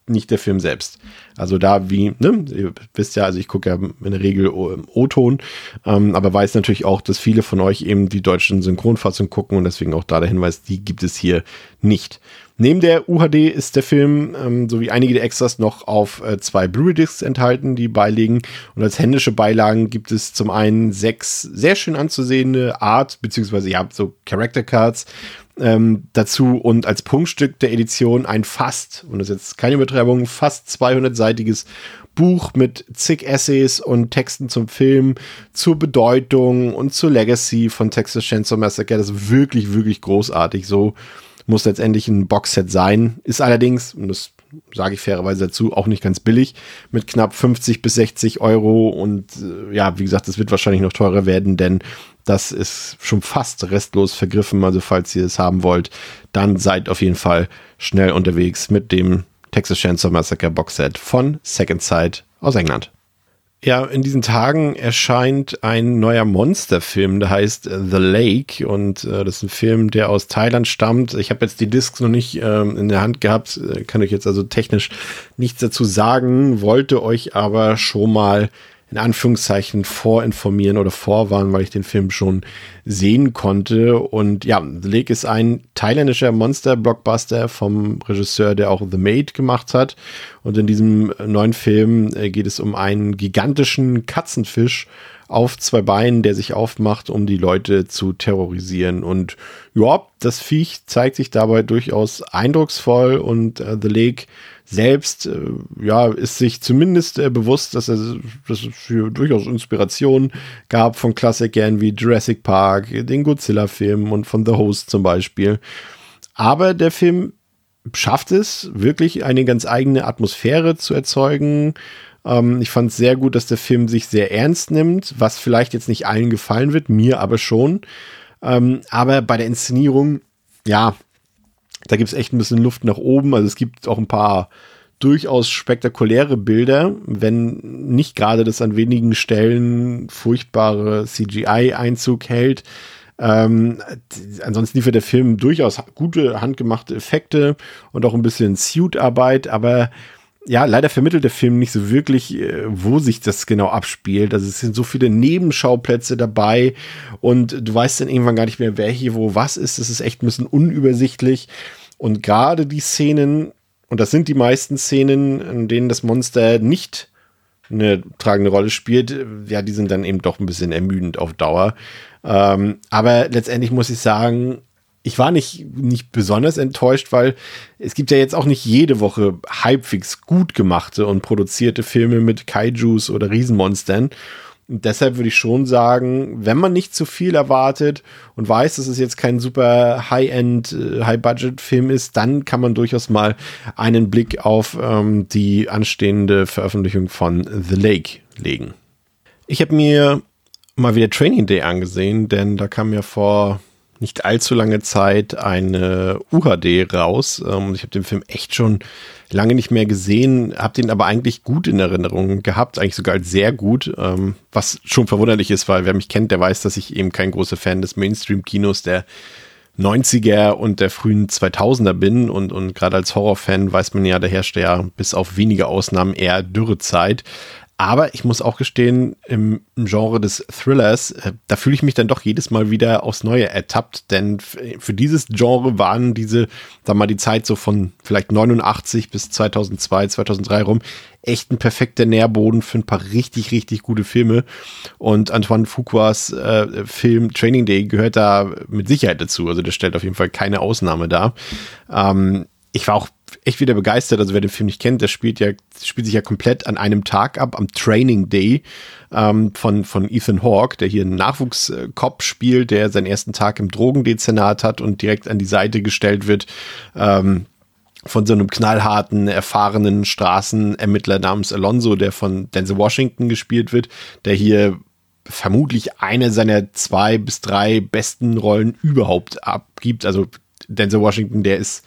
nicht der Film selbst. Also da wie, ne, ihr wisst ja, also ich gucke ja in der Regel O-Ton, ähm, aber weiß natürlich auch, dass viele von euch eben die deutschen Synchronfassungen gucken und deswegen auch da der Hinweis, die gibt es hier nicht. Neben der UHD ist der Film ähm, sowie einige der Extras noch auf äh, zwei Blu-ray-Discs enthalten, die beiliegen. Und als händische Beilagen gibt es zum einen sechs sehr schön anzusehende Art, beziehungsweise ja, so Character Cards ähm, dazu und als Punktstück der Edition ein fast, und das ist jetzt keine Übertreibung, fast 200-seitiges Buch mit zig Essays und Texten zum Film, zur Bedeutung und zur Legacy von Texas Chainsaw Massacre. Das ist wirklich, wirklich großartig. So muss letztendlich ein Boxset sein. Ist allerdings, und das sage ich fairerweise dazu, auch nicht ganz billig, mit knapp 50 bis 60 Euro. Und äh, ja, wie gesagt, es wird wahrscheinlich noch teurer werden, denn das ist schon fast restlos vergriffen. Also falls ihr es haben wollt, dann seid auf jeden Fall schnell unterwegs mit dem Texas Chainsaw Massacre Boxset von Second Sight aus England. Ja, in diesen Tagen erscheint ein neuer Monsterfilm, der heißt The Lake und äh, das ist ein Film, der aus Thailand stammt. Ich habe jetzt die Discs noch nicht ähm, in der Hand gehabt, äh, kann euch jetzt also technisch nichts dazu sagen, wollte euch aber schon mal in Anführungszeichen vorinformieren oder vorwarnen, weil ich den Film schon sehen konnte. Und ja, The Lake ist ein thailändischer Monster-Blockbuster vom Regisseur, der auch The Maid gemacht hat. Und in diesem neuen Film äh, geht es um einen gigantischen Katzenfisch auf zwei Beinen, der sich aufmacht, um die Leute zu terrorisieren. Und ja, das Viech zeigt sich dabei durchaus eindrucksvoll und äh, The Lake selbst äh, ja ist sich zumindest äh, bewusst, dass, er, dass es für durchaus Inspiration gab von Klassikern wie Jurassic Park, den Godzilla-Film und von The Host zum Beispiel. Aber der Film schafft es, wirklich eine ganz eigene Atmosphäre zu erzeugen. Ähm, ich fand es sehr gut, dass der Film sich sehr ernst nimmt, was vielleicht jetzt nicht allen gefallen wird, mir aber schon. Ähm, aber bei der Inszenierung, ja, da gibt es echt ein bisschen Luft nach oben. Also es gibt auch ein paar durchaus spektakuläre Bilder, wenn nicht gerade das an wenigen Stellen furchtbare CGI-Einzug hält. Ähm, ansonsten liefert der Film durchaus gute handgemachte Effekte und auch ein bisschen Suit-Arbeit, aber ja, leider vermittelt der Film nicht so wirklich, äh, wo sich das genau abspielt. Also es sind so viele Nebenschauplätze dabei und du weißt dann irgendwann gar nicht mehr, wer hier wo was ist. Das ist echt ein bisschen unübersichtlich. Und gerade die Szenen, und das sind die meisten Szenen, in denen das Monster nicht eine tragende Rolle spielt, ja, die sind dann eben doch ein bisschen ermüdend auf Dauer. Ähm, aber letztendlich muss ich sagen, ich war nicht, nicht besonders enttäuscht, weil es gibt ja jetzt auch nicht jede Woche halbwegs gut gemachte und produzierte Filme mit Kaijus oder Riesenmonstern. Und deshalb würde ich schon sagen, wenn man nicht zu viel erwartet und weiß, dass es jetzt kein super High-End, äh, High-Budget-Film ist, dann kann man durchaus mal einen Blick auf ähm, die anstehende Veröffentlichung von The Lake legen. Ich habe mir mal wieder Training Day angesehen, denn da kam ja vor nicht allzu lange Zeit eine UHD raus. Ähm, ich habe den Film echt schon lange nicht mehr gesehen, habe den aber eigentlich gut in Erinnerung gehabt, eigentlich sogar als sehr gut, ähm, was schon verwunderlich ist, weil wer mich kennt, der weiß, dass ich eben kein großer Fan des Mainstream-Kinos der 90er und der frühen 2000er bin und, und gerade als Horrorfan weiß man ja, da herrscht ja bis auf wenige Ausnahmen eher Dürrezeit. Aber ich muss auch gestehen, im, Genre des Thrillers, äh, da fühle ich mich dann doch jedes Mal wieder aufs Neue ertappt, denn für dieses Genre waren diese, sag mal, die Zeit so von vielleicht 89 bis 2002, 2003 rum echt ein perfekter Nährboden für ein paar richtig, richtig gute Filme. Und Antoine Fuquas äh, Film Training Day gehört da mit Sicherheit dazu. Also der stellt auf jeden Fall keine Ausnahme dar. Ähm, ich war auch echt wieder begeistert. Also wer den Film nicht kennt, der spielt ja, spielt sich ja komplett an einem Tag ab, am Training Day ähm, von, von Ethan Hawke, der hier einen Nachwuchskopf spielt, der seinen ersten Tag im Drogendezernat hat und direkt an die Seite gestellt wird. Ähm, von so einem knallharten, erfahrenen Straßenermittler namens Alonso, der von Denzel Washington gespielt wird, der hier vermutlich eine seiner zwei bis drei besten Rollen überhaupt abgibt. Also Denzel Washington, der ist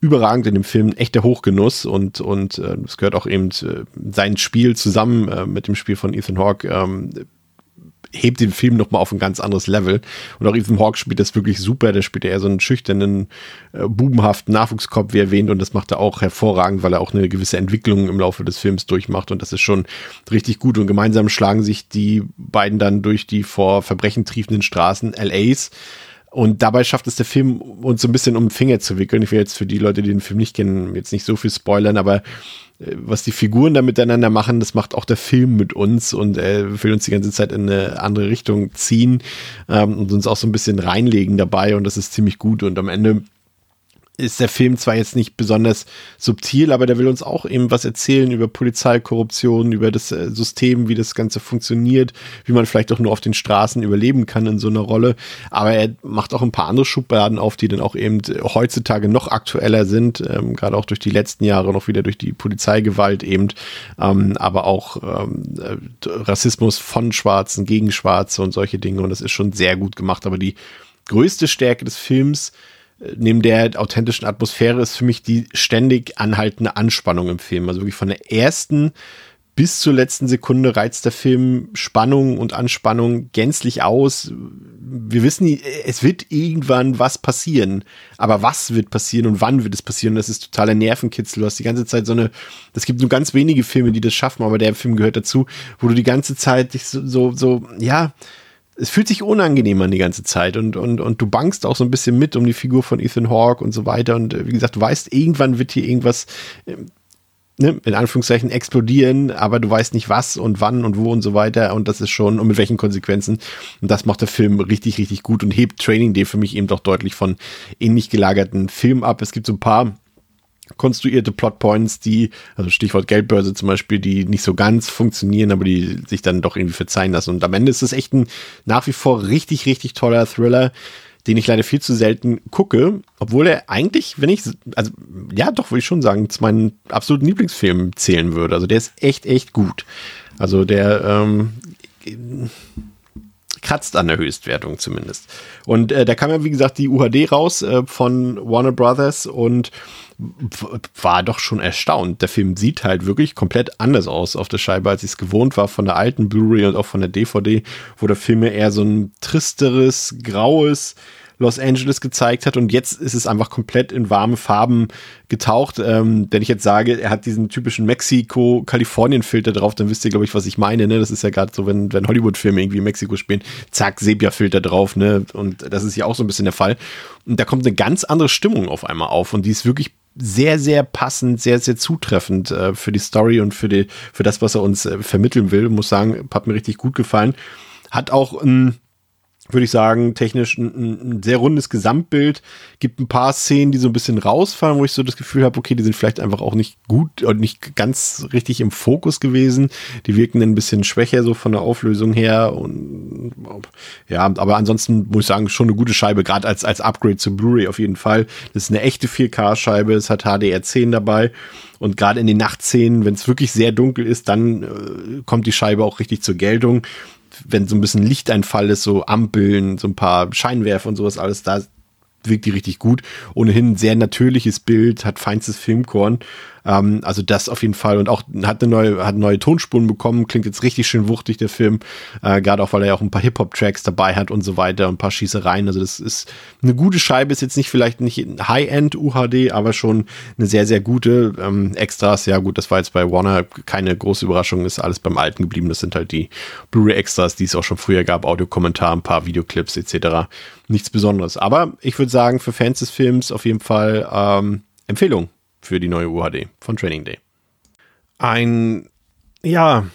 überragend in dem Film, echter Hochgenuss und und äh, es gehört auch eben äh, sein Spiel zusammen äh, mit dem Spiel von Ethan Hawke ähm, hebt den Film nochmal auf ein ganz anderes Level. Und auch Ethan Hawke spielt das wirklich super. Der spielt eher so einen schüchternen, äh, bubenhaften Nachwuchskopf, wie erwähnt. Und das macht er auch hervorragend, weil er auch eine gewisse Entwicklung im Laufe des Films durchmacht. Und das ist schon richtig gut. Und gemeinsam schlagen sich die beiden dann durch die vor Verbrechen triefenden Straßen LAs. Und dabei schafft es der Film, uns so ein bisschen um den Finger zu wickeln. Ich will jetzt für die Leute, die den Film nicht kennen, jetzt nicht so viel spoilern, aber äh, was die Figuren da miteinander machen, das macht auch der Film mit uns und er will uns die ganze Zeit in eine andere Richtung ziehen ähm, und uns auch so ein bisschen reinlegen dabei und das ist ziemlich gut und am Ende ist der Film zwar jetzt nicht besonders subtil, aber der will uns auch eben was erzählen über Polizeikorruption, über das äh, System, wie das Ganze funktioniert, wie man vielleicht auch nur auf den Straßen überleben kann in so einer Rolle. Aber er macht auch ein paar andere Schubladen auf, die dann auch eben heutzutage noch aktueller sind, ähm, gerade auch durch die letzten Jahre noch wieder durch die Polizeigewalt eben, ähm, aber auch ähm, äh, Rassismus von Schwarzen gegen Schwarze und solche Dinge. Und das ist schon sehr gut gemacht. Aber die größte Stärke des Films neben der authentischen Atmosphäre ist für mich die ständig anhaltende Anspannung im Film. Also wirklich von der ersten bis zur letzten Sekunde reizt der Film Spannung und Anspannung gänzlich aus. Wir wissen, es wird irgendwann was passieren. Aber was wird passieren und wann wird es passieren? Das ist totaler Nervenkitzel. Du hast die ganze Zeit so eine, es gibt nur ganz wenige Filme, die das schaffen, aber der Film gehört dazu, wo du die ganze Zeit dich so, so, so ja, es fühlt sich unangenehm an die ganze Zeit und, und, und du bangst auch so ein bisschen mit um die Figur von Ethan Hawke und so weiter. Und äh, wie gesagt, du weißt, irgendwann wird hier irgendwas, äh, ne, in Anführungszeichen, explodieren, aber du weißt nicht was und wann und wo und so weiter. Und das ist schon, und mit welchen Konsequenzen. Und das macht der Film richtig, richtig gut und hebt Training Day für mich eben doch deutlich von ähnlich gelagerten Filmen ab. Es gibt so ein paar konstruierte Plotpoints, die, also Stichwort Geldbörse zum Beispiel, die nicht so ganz funktionieren, aber die sich dann doch irgendwie verzeihen lassen. Und am Ende ist es echt ein nach wie vor richtig, richtig toller Thriller, den ich leider viel zu selten gucke, obwohl er eigentlich, wenn ich, also ja, doch würde ich schon sagen, zu meinen absoluten Lieblingsfilmen zählen würde. Also der ist echt, echt gut. Also der ähm, kratzt an der Höchstwertung zumindest. Und äh, da kam ja, wie gesagt, die UHD raus äh, von Warner Brothers und war doch schon erstaunt. Der Film sieht halt wirklich komplett anders aus auf der Scheibe, als ich es gewohnt war von der alten Blu-ray und auch von der DVD, wo der Film ja eher so ein tristeres, graues, Los Angeles gezeigt hat und jetzt ist es einfach komplett in warme Farben getaucht. Ähm, wenn ich jetzt sage, er hat diesen typischen Mexiko-Kalifornien-Filter drauf, dann wisst ihr, glaube ich, was ich meine. Ne? Das ist ja gerade so, wenn, wenn Hollywood-Filme irgendwie in Mexiko spielen, zack, Sepia-Filter drauf. Ne? Und das ist ja auch so ein bisschen der Fall. Und da kommt eine ganz andere Stimmung auf einmal auf und die ist wirklich sehr, sehr passend, sehr, sehr zutreffend äh, für die Story und für, die, für das, was er uns äh, vermitteln will. Muss sagen, hat mir richtig gut gefallen. Hat auch ein würde ich sagen, technisch ein, ein, sehr rundes Gesamtbild. Gibt ein paar Szenen, die so ein bisschen rausfallen, wo ich so das Gefühl habe, okay, die sind vielleicht einfach auch nicht gut und nicht ganz richtig im Fokus gewesen. Die wirken ein bisschen schwächer so von der Auflösung her und ja, aber ansonsten muss ich sagen, schon eine gute Scheibe, gerade als, als Upgrade zu Blu-ray auf jeden Fall. Das ist eine echte 4K-Scheibe, es hat HDR10 dabei und gerade in den Nachtszenen, wenn es wirklich sehr dunkel ist, dann äh, kommt die Scheibe auch richtig zur Geltung wenn so ein bisschen Lichteinfall ist, so Ampeln, so ein paar Scheinwerfer und sowas alles, da wirkt die richtig gut. Ohnehin sehr natürliches Bild, hat feinstes Filmkorn ähm, also das auf jeden Fall und auch hat eine neue, hat neue Tonspuren bekommen, klingt jetzt richtig schön wuchtig, der Film. Äh, Gerade auch, weil er ja auch ein paar Hip-Hop-Tracks dabei hat und so weiter, ein paar Schießereien. Also das ist eine gute Scheibe, ist jetzt nicht vielleicht nicht High-End UHD, aber schon eine sehr, sehr gute. Ähm, Extras, ja gut, das war jetzt bei Warner keine große Überraschung, ist alles beim Alten geblieben. Das sind halt die Blu-ray-Extras, die es auch schon früher gab, Audiokommentar, ein paar Videoclips etc. Nichts Besonderes. Aber ich würde sagen, für Fans des Films auf jeden Fall ähm, Empfehlung für die neue UHD von Training Day. Ein, ja,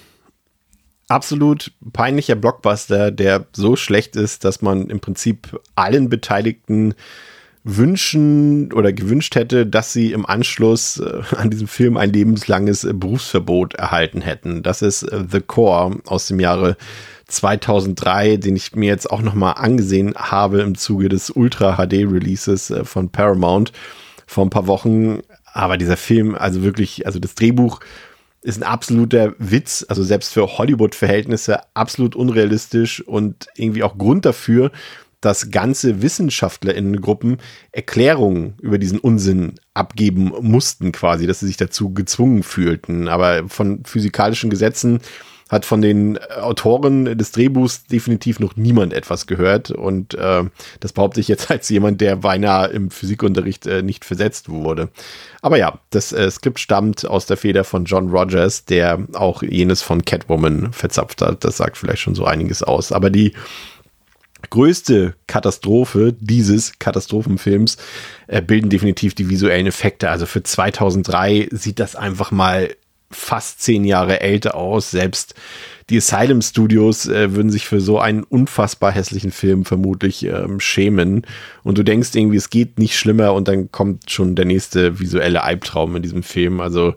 absolut peinlicher Blockbuster, der so schlecht ist, dass man im Prinzip allen Beteiligten wünschen oder gewünscht hätte, dass sie im Anschluss äh, an diesem Film ein lebenslanges äh, Berufsverbot erhalten hätten. Das ist äh, The Core aus dem Jahre 2003, den ich mir jetzt auch nochmal angesehen habe im Zuge des Ultra HD Releases von Paramount vor ein paar Wochen. Aber dieser Film, also wirklich, also das Drehbuch ist ein absoluter Witz, also selbst für Hollywood-Verhältnisse absolut unrealistisch und irgendwie auch Grund dafür, dass ganze WissenschaftlerInnengruppen Erklärungen über diesen Unsinn abgeben mussten, quasi, dass sie sich dazu gezwungen fühlten. Aber von physikalischen Gesetzen hat von den Autoren des Drehbuchs definitiv noch niemand etwas gehört. Und äh, das behaupte ich jetzt als jemand, der beinahe im Physikunterricht äh, nicht versetzt wurde. Aber ja, das äh, Skript stammt aus der Feder von John Rogers, der auch jenes von Catwoman verzapft hat. Das sagt vielleicht schon so einiges aus. Aber die größte Katastrophe dieses Katastrophenfilms äh, bilden definitiv die visuellen Effekte. Also für 2003 sieht das einfach mal fast zehn Jahre älter aus. Selbst die Asylum Studios äh, würden sich für so einen unfassbar hässlichen Film vermutlich ähm, schämen. Und du denkst irgendwie, es geht nicht schlimmer und dann kommt schon der nächste visuelle Albtraum in diesem Film. Also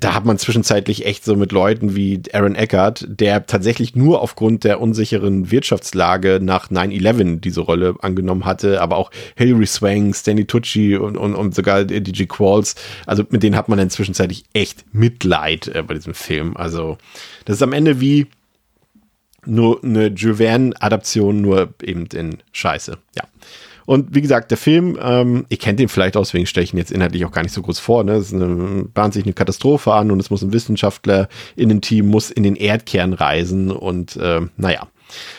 da hat man zwischenzeitlich echt so mit Leuten wie Aaron Eckhart, der tatsächlich nur aufgrund der unsicheren Wirtschaftslage nach 9-11 diese Rolle angenommen hatte, aber auch Hilary Swank, Stanley Tucci und, und, und sogar DJ Qualls, also mit denen hat man dann zwischenzeitlich echt Mitleid äh, bei diesem Film. Also das ist am Ende wie nur eine Jules Verne-Adaption, nur eben in Scheiße. Ja. Und wie gesagt, der Film, ähm, ihr kennt den vielleicht aus, deswegen stelle ich ihn jetzt inhaltlich auch gar nicht so groß vor. Ne? Es eine, bahnt sich eine Katastrophe an und es muss ein Wissenschaftler in dem Team, muss in den Erdkern reisen und äh, naja.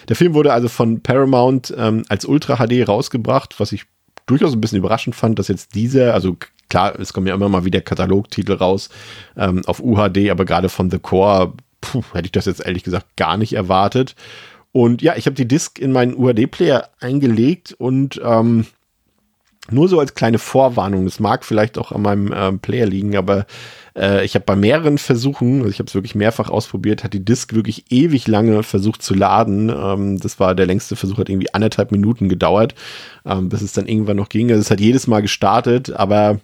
Der Film wurde also von Paramount ähm, als Ultra HD rausgebracht, was ich durchaus ein bisschen überraschend fand, dass jetzt dieser, also klar, es kommen ja immer mal wieder Katalogtitel raus ähm, auf UHD, aber gerade von The Core, puh, hätte ich das jetzt ehrlich gesagt gar nicht erwartet. Und ja, ich habe die Disk in meinen UAD-Player eingelegt und ähm, nur so als kleine Vorwarnung, das mag vielleicht auch an meinem ähm, Player liegen, aber äh, ich habe bei mehreren Versuchen, also ich habe es wirklich mehrfach ausprobiert, hat die Disk wirklich ewig lange versucht zu laden. Ähm, das war der längste Versuch, hat irgendwie anderthalb Minuten gedauert, ähm, bis es dann irgendwann noch ging. Also es hat jedes Mal gestartet, aber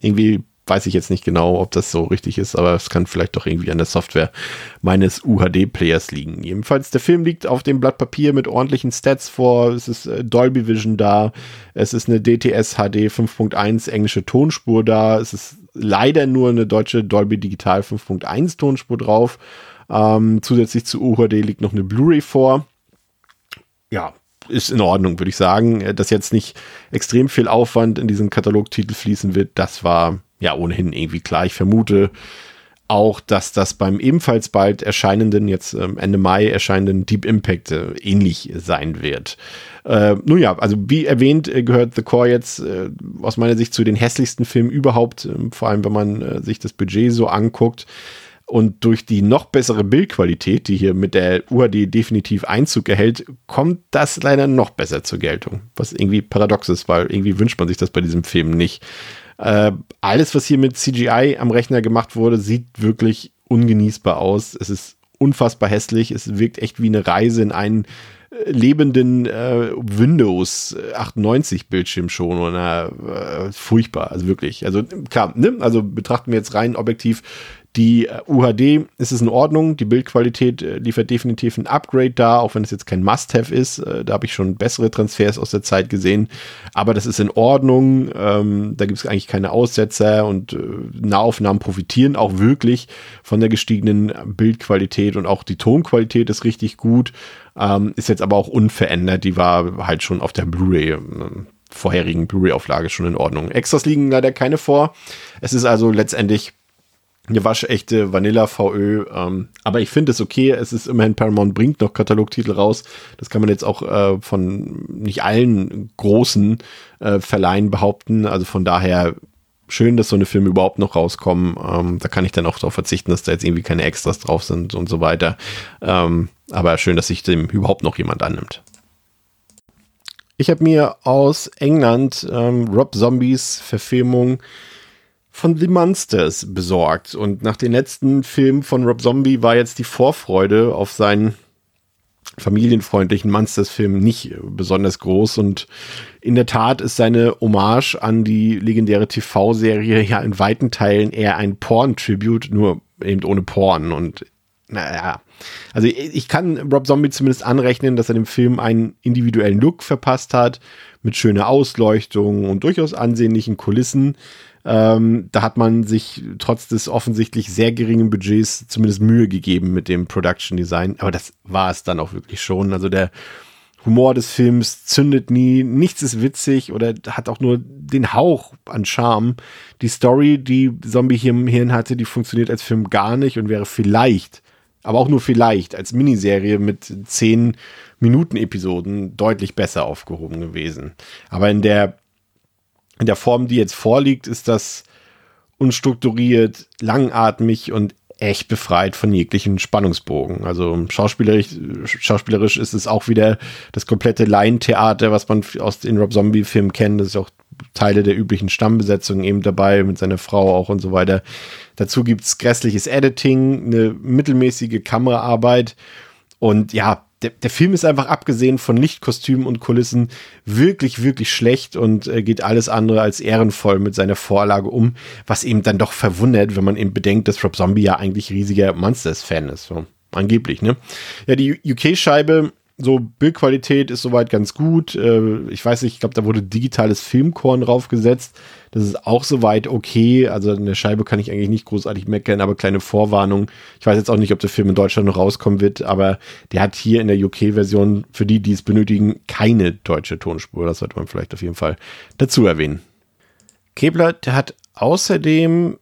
irgendwie weiß ich jetzt nicht genau, ob das so richtig ist, aber es kann vielleicht doch irgendwie an der Software meines UHD-Players liegen. Jedenfalls, der Film liegt auf dem Blatt Papier mit ordentlichen Stats vor. Es ist äh, Dolby Vision da. Es ist eine DTS HD 5.1 englische Tonspur da. Es ist leider nur eine deutsche Dolby Digital 5.1 Tonspur drauf. Ähm, zusätzlich zu UHD liegt noch eine Blu-ray vor. Ja, ist in Ordnung, würde ich sagen. Dass jetzt nicht extrem viel Aufwand in diesen Katalogtitel fließen wird, das war ja ohnehin irgendwie klar. Ich vermute auch, dass das beim ebenfalls bald erscheinenden, jetzt ähm, Ende Mai erscheinenden Deep Impact äh, ähnlich sein wird. Äh, nun ja, also wie erwähnt, äh, gehört The Core jetzt äh, aus meiner Sicht zu den hässlichsten Filmen überhaupt, ähm, vor allem wenn man äh, sich das Budget so anguckt. Und durch die noch bessere Bildqualität, die hier mit der UHD definitiv Einzug erhält, kommt das leider noch besser zur Geltung. Was irgendwie paradox ist, weil irgendwie wünscht man sich das bei diesem Film nicht. Äh, alles, was hier mit CGI am Rechner gemacht wurde, sieht wirklich ungenießbar aus. Es ist unfassbar hässlich. Es wirkt echt wie eine Reise in einen äh, lebenden äh, Windows 98 Bildschirm schon oder äh, furchtbar, also wirklich. Also klar, ne? also betrachten wir jetzt rein objektiv die äh, UHD ist es in Ordnung, die Bildqualität äh, liefert definitiv ein Upgrade da, auch wenn es jetzt kein Must-Have ist. Äh, da habe ich schon bessere Transfers aus der Zeit gesehen. Aber das ist in Ordnung. Ähm, da gibt es eigentlich keine Aussetzer und Nahaufnahmen profitieren auch wirklich von der gestiegenen Bildqualität und auch die Tonqualität ist richtig gut. Ähm, ist jetzt aber auch unverändert. Die war halt schon auf der Blu-ray äh, vorherigen Blu-ray-Auflage schon in Ordnung. Extras liegen leider keine vor. Es ist also letztendlich eine waschechte Vanilla VÖ. Ähm, aber ich finde es okay. Es ist immerhin Paramount bringt noch Katalogtitel raus. Das kann man jetzt auch äh, von nicht allen großen äh, Verleihen behaupten. Also von daher schön, dass so eine Filme überhaupt noch rauskommen. Ähm, da kann ich dann auch darauf verzichten, dass da jetzt irgendwie keine Extras drauf sind und so weiter. Ähm, aber schön, dass sich dem überhaupt noch jemand annimmt. Ich habe mir aus England ähm, Rob Zombies Verfilmung von The Monsters besorgt. Und nach den letzten Filmen von Rob Zombie war jetzt die Vorfreude auf sein familienfreundlichen Monsters-Film nicht besonders groß und in der Tat ist seine Hommage an die legendäre TV-Serie ja in weiten Teilen eher ein Porn-Tribute, nur eben ohne Porn und naja, also ich kann Rob Zombie zumindest anrechnen, dass er dem Film einen individuellen Look verpasst hat, mit schöner Ausleuchtung und durchaus ansehnlichen Kulissen. Ähm, da hat man sich trotz des offensichtlich sehr geringen Budgets zumindest Mühe gegeben mit dem Production Design. Aber das war es dann auch wirklich schon. Also der Humor des Films zündet nie, nichts ist witzig oder hat auch nur den Hauch an Charme. Die Story, die Zombie hier im Hirn hatte, die funktioniert als Film gar nicht und wäre vielleicht, aber auch nur vielleicht, als Miniserie mit zehn Minuten Episoden deutlich besser aufgehoben gewesen. Aber in der in der Form, die jetzt vorliegt, ist das unstrukturiert, langatmig und echt befreit von jeglichen Spannungsbogen. Also schauspielerisch, schauspielerisch ist es auch wieder das komplette Laientheater, was man aus den Rob Zombie-Filmen kennt. Das ist auch Teile der üblichen Stammbesetzung eben dabei, mit seiner Frau auch und so weiter. Dazu gibt's grässliches Editing, eine mittelmäßige Kameraarbeit und ja, der, der Film ist einfach abgesehen von Lichtkostümen und Kulissen wirklich, wirklich schlecht und äh, geht alles andere als ehrenvoll mit seiner Vorlage um, was eben dann doch verwundert, wenn man eben bedenkt, dass Rob Zombie ja eigentlich riesiger Monsters-Fan ist. So, angeblich, ne? Ja, die UK-Scheibe so Bildqualität ist soweit ganz gut. Äh, ich weiß nicht, ich glaube, da wurde digitales Filmkorn draufgesetzt. Das ist auch soweit okay. Also in der Scheibe kann ich eigentlich nicht großartig meckern, aber kleine Vorwarnung. Ich weiß jetzt auch nicht, ob der Film in Deutschland noch rauskommen wird, aber der hat hier in der UK-Version für die, die es benötigen, keine deutsche Tonspur. Das sollte man vielleicht auf jeden Fall dazu erwähnen. Kebler, der hat außerdem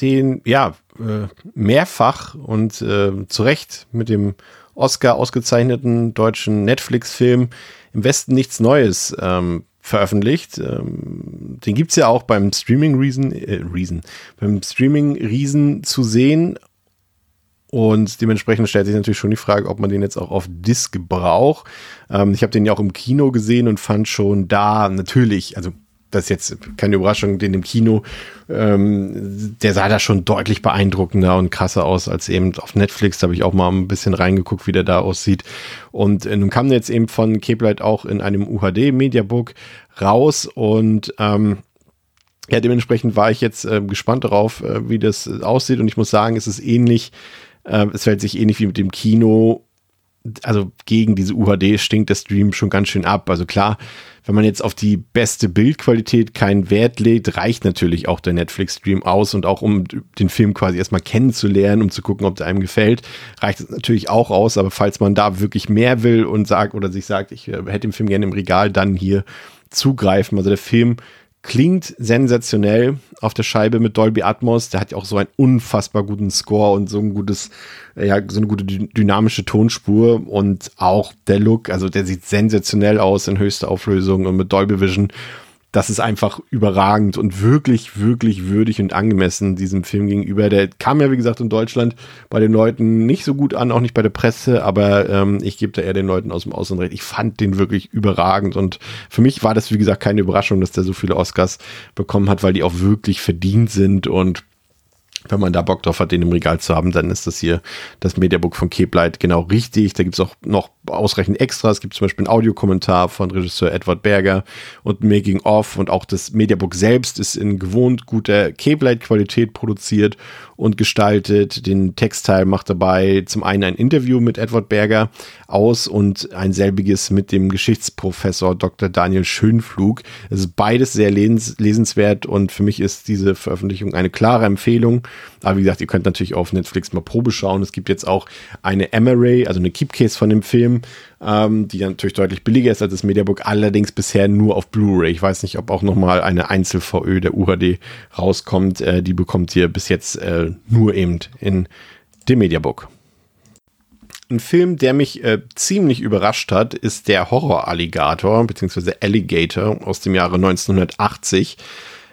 den, ja, äh, mehrfach und äh, zu Recht mit dem Oscar ausgezeichneten deutschen Netflix-Film Im Westen nichts Neues ähm, veröffentlicht. Ähm, den gibt's ja auch beim Streaming Reason, äh, Reason, beim Streaming Riesen zu sehen. Und dementsprechend stellt sich natürlich schon die Frage, ob man den jetzt auch auf Disc braucht. Ähm, ich habe den ja auch im Kino gesehen und fand schon da natürlich, also das ist jetzt keine Überraschung, den im Kino, ähm, der sah da schon deutlich beeindruckender und krasser aus als eben auf Netflix. Da habe ich auch mal ein bisschen reingeguckt, wie der da aussieht. Und äh, nun kam der jetzt eben von Cape auch in einem UHD-Mediabook raus und ähm, ja, dementsprechend war ich jetzt äh, gespannt darauf, äh, wie das aussieht. Und ich muss sagen, es ist ähnlich, äh, es fällt sich ähnlich wie mit dem Kino. Also gegen diese UHD stinkt der Stream schon ganz schön ab. Also klar, wenn man jetzt auf die beste Bildqualität keinen Wert legt, reicht natürlich auch der Netflix-Stream aus und auch um den Film quasi erstmal kennenzulernen, um zu gucken, ob der einem gefällt, reicht es natürlich auch aus. Aber falls man da wirklich mehr will und sagt oder sich sagt, ich äh, hätte den Film gerne im Regal, dann hier zugreifen. Also der Film klingt sensationell auf der Scheibe mit Dolby Atmos. Der hat ja auch so einen unfassbar guten Score und so ein gutes, ja, so eine gute dynamische Tonspur und auch der Look, also der sieht sensationell aus in höchster Auflösung und mit Dolby Vision das ist einfach überragend und wirklich, wirklich würdig und angemessen diesem Film gegenüber. Der kam ja, wie gesagt, in Deutschland bei den Leuten nicht so gut an, auch nicht bei der Presse, aber ähm, ich gebe da eher den Leuten aus dem Ausland recht. Ich fand den wirklich überragend und für mich war das, wie gesagt, keine Überraschung, dass der so viele Oscars bekommen hat, weil die auch wirklich verdient sind und wenn man da Bock drauf hat, den im Regal zu haben, dann ist das hier das Mediabook von Keblight genau richtig. Da gibt es auch noch ausreichend Extras. Es gibt zum Beispiel einen Audiokommentar von Regisseur Edward Berger und Making of und auch das Mediabook selbst ist in gewohnt guter Keblight-Qualität produziert und gestaltet. Den Textteil macht dabei zum einen ein Interview mit Edward Berger aus und ein selbiges mit dem Geschichtsprofessor Dr. Daniel Schönflug. Es ist beides sehr lesens lesenswert und für mich ist diese Veröffentlichung eine klare Empfehlung. Aber wie gesagt, ihr könnt natürlich auf Netflix mal Probe schauen. Es gibt jetzt auch eine M-Array, also eine Keepcase von dem Film, ähm, die natürlich deutlich billiger ist als das Mediabook, allerdings bisher nur auf Blu-ray. Ich weiß nicht, ob auch nochmal eine Einzel-VÖ der UHD rauskommt. Äh, die bekommt ihr bis jetzt äh, nur eben in dem Mediabook. Ein Film, der mich äh, ziemlich überrascht hat, ist der Horror-Alligator, beziehungsweise Alligator aus dem Jahre 1980.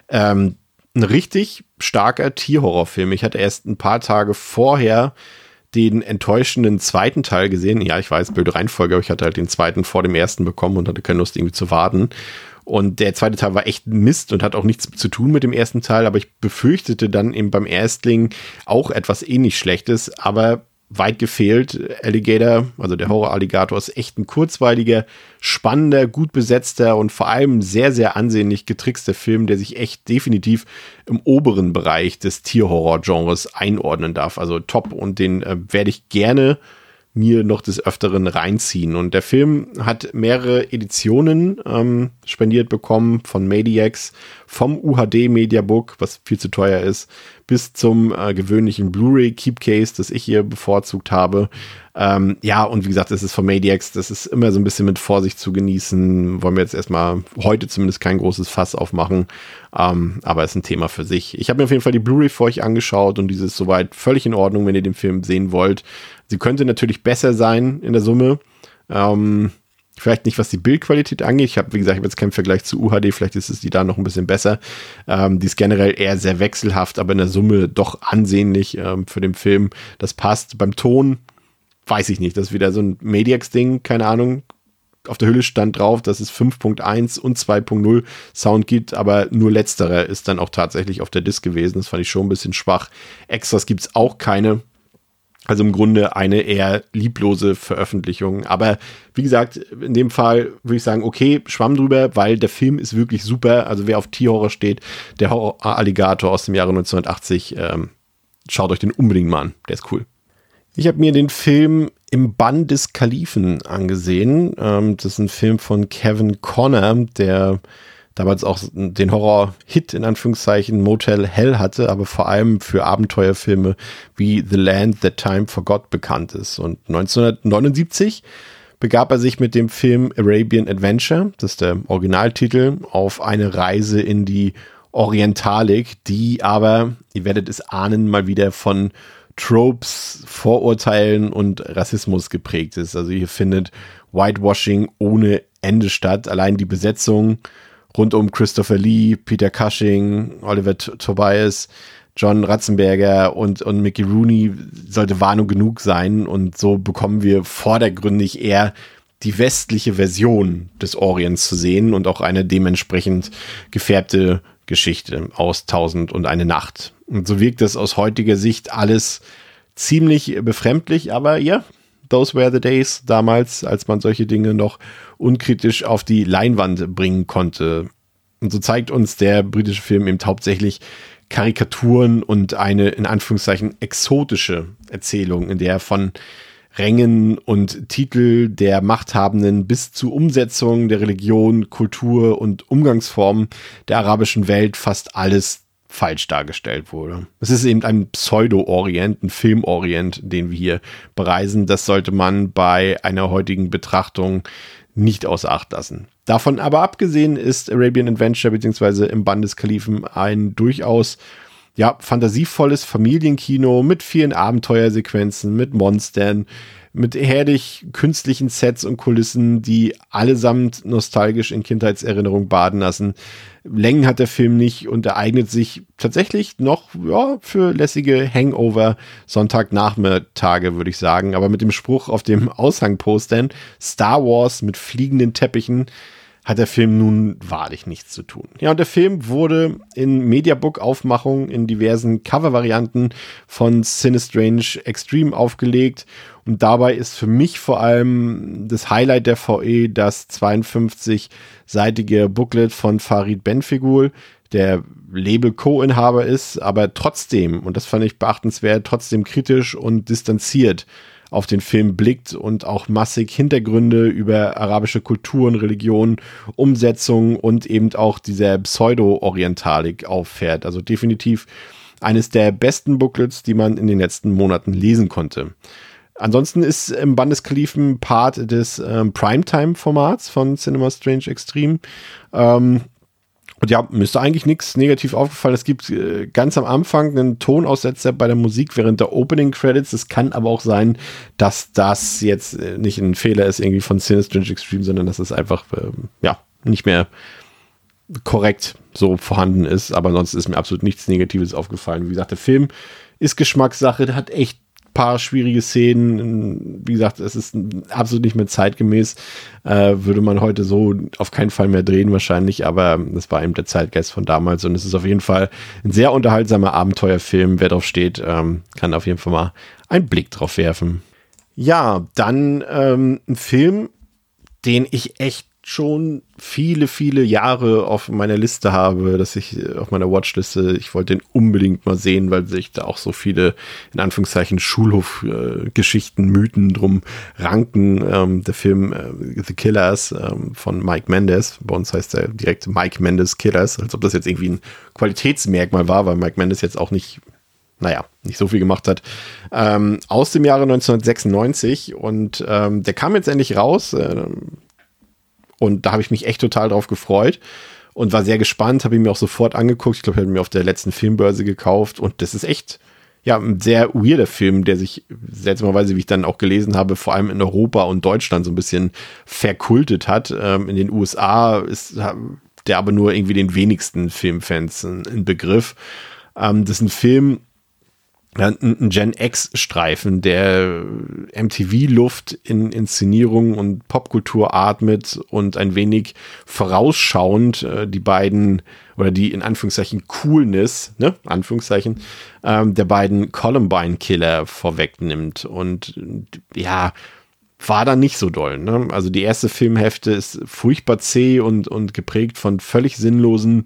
Ähm, ein richtig starker Tierhorrorfilm. Ich hatte erst ein paar Tage vorher den enttäuschenden zweiten Teil gesehen. Ja, ich weiß, blöde Reihenfolge, aber ich hatte halt den zweiten vor dem ersten bekommen und hatte keine Lust irgendwie zu warten. Und der zweite Teil war echt Mist und hat auch nichts zu tun mit dem ersten Teil, aber ich befürchtete dann eben beim Erstling auch etwas ähnlich Schlechtes. Aber weit gefehlt. Alligator, also der Horror-Alligator, ist echt ein kurzweiliger, spannender, gut besetzter und vor allem sehr, sehr ansehnlich getrickster Film, der sich echt definitiv im oberen Bereich des Tierhorror-Genres einordnen darf. Also top und den äh, werde ich gerne mir noch des Öfteren reinziehen. Und der Film hat mehrere Editionen ähm, spendiert bekommen von Mediax, vom UHD Mediabook, was viel zu teuer ist, bis zum äh, gewöhnlichen Blu-ray Keepcase, das ich hier bevorzugt habe. Ähm, ja, und wie gesagt, es ist von Mediax, das ist immer so ein bisschen mit Vorsicht zu genießen. Wollen wir jetzt erstmal heute zumindest kein großes Fass aufmachen, ähm, aber ist ein Thema für sich. Ich habe mir auf jeden Fall die Blu-ray für euch angeschaut und diese ist soweit völlig in Ordnung, wenn ihr den Film sehen wollt. Sie könnte natürlich besser sein in der Summe. Ähm, vielleicht nicht, was die Bildqualität angeht. Ich habe, wie gesagt, ich habe jetzt keinen Vergleich zu UHD. Vielleicht ist es die da noch ein bisschen besser. Ähm, die ist generell eher sehr wechselhaft, aber in der Summe doch ansehnlich ähm, für den Film. Das passt. Beim Ton weiß ich nicht. Das ist wieder so ein Mediax-Ding. Keine Ahnung. Auf der Hülle stand drauf, dass es 5.1 und 2.0 Sound gibt, aber nur letzterer ist dann auch tatsächlich auf der Disc gewesen. Das fand ich schon ein bisschen schwach. Extras gibt es auch keine. Also im Grunde eine eher lieblose Veröffentlichung. Aber wie gesagt, in dem Fall würde ich sagen, okay, schwamm drüber, weil der Film ist wirklich super. Also wer auf Tierhorror steht, der Horror-Alligator aus dem Jahre 1980, ähm, schaut euch den unbedingt mal an. Der ist cool. Ich habe mir den Film im Bann des Kalifen angesehen. Ähm, das ist ein Film von Kevin Connor, der damals auch den Horror-Hit in Anführungszeichen Motel Hell hatte, aber vor allem für Abenteuerfilme wie The Land That Time Forgot bekannt ist. Und 1979 begab er sich mit dem Film Arabian Adventure, das ist der Originaltitel, auf eine Reise in die Orientalik, die aber, ihr werdet es ahnen, mal wieder von Tropes, Vorurteilen und Rassismus geprägt ist. Also ihr findet Whitewashing ohne Ende statt. Allein die Besetzung rund um Christopher Lee, Peter Cushing, Oliver Tobias, John Ratzenberger und, und Mickey Rooney sollte Warnung genug sein. Und so bekommen wir vordergründig eher die westliche Version des Orients zu sehen und auch eine dementsprechend gefärbte Geschichte aus Tausend und eine Nacht. Und so wirkt das aus heutiger Sicht alles ziemlich befremdlich, aber ja, those were the days damals, als man solche Dinge noch unkritisch auf die Leinwand bringen konnte. Und so zeigt uns der britische Film eben hauptsächlich Karikaturen und eine in Anführungszeichen exotische Erzählung, in der von Rängen und Titel der Machthabenden bis zu Umsetzung der Religion, Kultur und Umgangsformen der arabischen Welt fast alles falsch dargestellt wurde. Es ist eben ein Pseudo-Orient, ein Film-Orient, den wir hier bereisen. Das sollte man bei einer heutigen Betrachtung nicht außer Acht lassen. Davon aber abgesehen ist Arabian Adventure bzw. im Band des Kalifen ein durchaus ja, fantasievolles Familienkino mit vielen Abenteuersequenzen, mit Monstern, mit herrlich künstlichen Sets und Kulissen, die allesamt nostalgisch in Kindheitserinnerung baden lassen. Längen hat der Film nicht und er eignet sich tatsächlich noch ja, für lässige Hangover Sonntagnachmittage, würde ich sagen. Aber mit dem Spruch auf dem Aushangpostern Star Wars mit fliegenden Teppichen hat der Film nun wahrlich nichts zu tun. Ja, und der Film wurde in Mediabook-Aufmachung in diversen Cover-Varianten von Sinistrange Extreme aufgelegt. Und dabei ist für mich vor allem das Highlight der VE das 52-seitige Booklet von Farid Benfigul, der Label-Co-Inhaber ist, aber trotzdem, und das fand ich beachtenswert, trotzdem kritisch und distanziert auf den Film blickt und auch massig Hintergründe über arabische Kulturen, Religionen, Umsetzungen und eben auch dieser Pseudo-Orientalik auffährt. Also definitiv eines der besten Booklets, die man in den letzten Monaten lesen konnte. Ansonsten ist im Bandeskalifen Part des ähm, Primetime-Formats von Cinema Strange Extreme. Ähm, und ja, müsste eigentlich nichts negativ aufgefallen. Es gibt äh, ganz am Anfang einen Tonaussetzer bei der Musik während der Opening Credits. Es kann aber auch sein, dass das jetzt äh, nicht ein Fehler ist irgendwie von Sinister Extreme, sondern dass es einfach äh, ja nicht mehr korrekt so vorhanden ist. Aber ansonsten ist mir absolut nichts Negatives aufgefallen. Wie gesagt, der Film ist Geschmackssache, der hat echt paar schwierige Szenen. Wie gesagt, es ist absolut nicht mehr zeitgemäß. Äh, würde man heute so auf keinen Fall mehr drehen wahrscheinlich, aber das war eben der Zeitgeist von damals und es ist auf jeden Fall ein sehr unterhaltsamer Abenteuerfilm. Wer drauf steht, ähm, kann auf jeden Fall mal einen Blick drauf werfen. Ja, dann ähm, ein Film, den ich echt schon viele, viele Jahre auf meiner Liste habe, dass ich äh, auf meiner Watchliste, ich wollte den unbedingt mal sehen, weil sich da auch so viele, in Anführungszeichen, Schulhofgeschichten, Mythen drum ranken. Ähm, der Film äh, The Killers ähm, von Mike Mendes, bei uns heißt er direkt Mike Mendes Killers, als ob das jetzt irgendwie ein Qualitätsmerkmal war, weil Mike Mendes jetzt auch nicht naja, nicht so viel gemacht hat, ähm, aus dem Jahre 1996 und ähm, der kam jetzt endlich raus. Äh, und da habe ich mich echt total drauf gefreut und war sehr gespannt, habe ihn mir auch sofort angeguckt. Ich glaube, ich habe mir auf der letzten Filmbörse gekauft und das ist echt ja, ein sehr weirder Film, der sich seltsamerweise, wie ich dann auch gelesen habe, vor allem in Europa und Deutschland so ein bisschen verkultet hat. Ähm, in den USA ist der aber nur irgendwie den wenigsten Filmfans ein, ein Begriff. Ähm, das ist ein Film, ein Gen X-Streifen, der MTV-Luft in Inszenierung und Popkultur atmet und ein wenig vorausschauend äh, die beiden oder die in Anführungszeichen Coolness, ne, Anführungszeichen, ähm, der beiden Columbine-Killer vorwegnimmt. Und ja, war da nicht so doll. Ne? Also die erste Filmhälfte ist furchtbar zäh und, und geprägt von völlig sinnlosen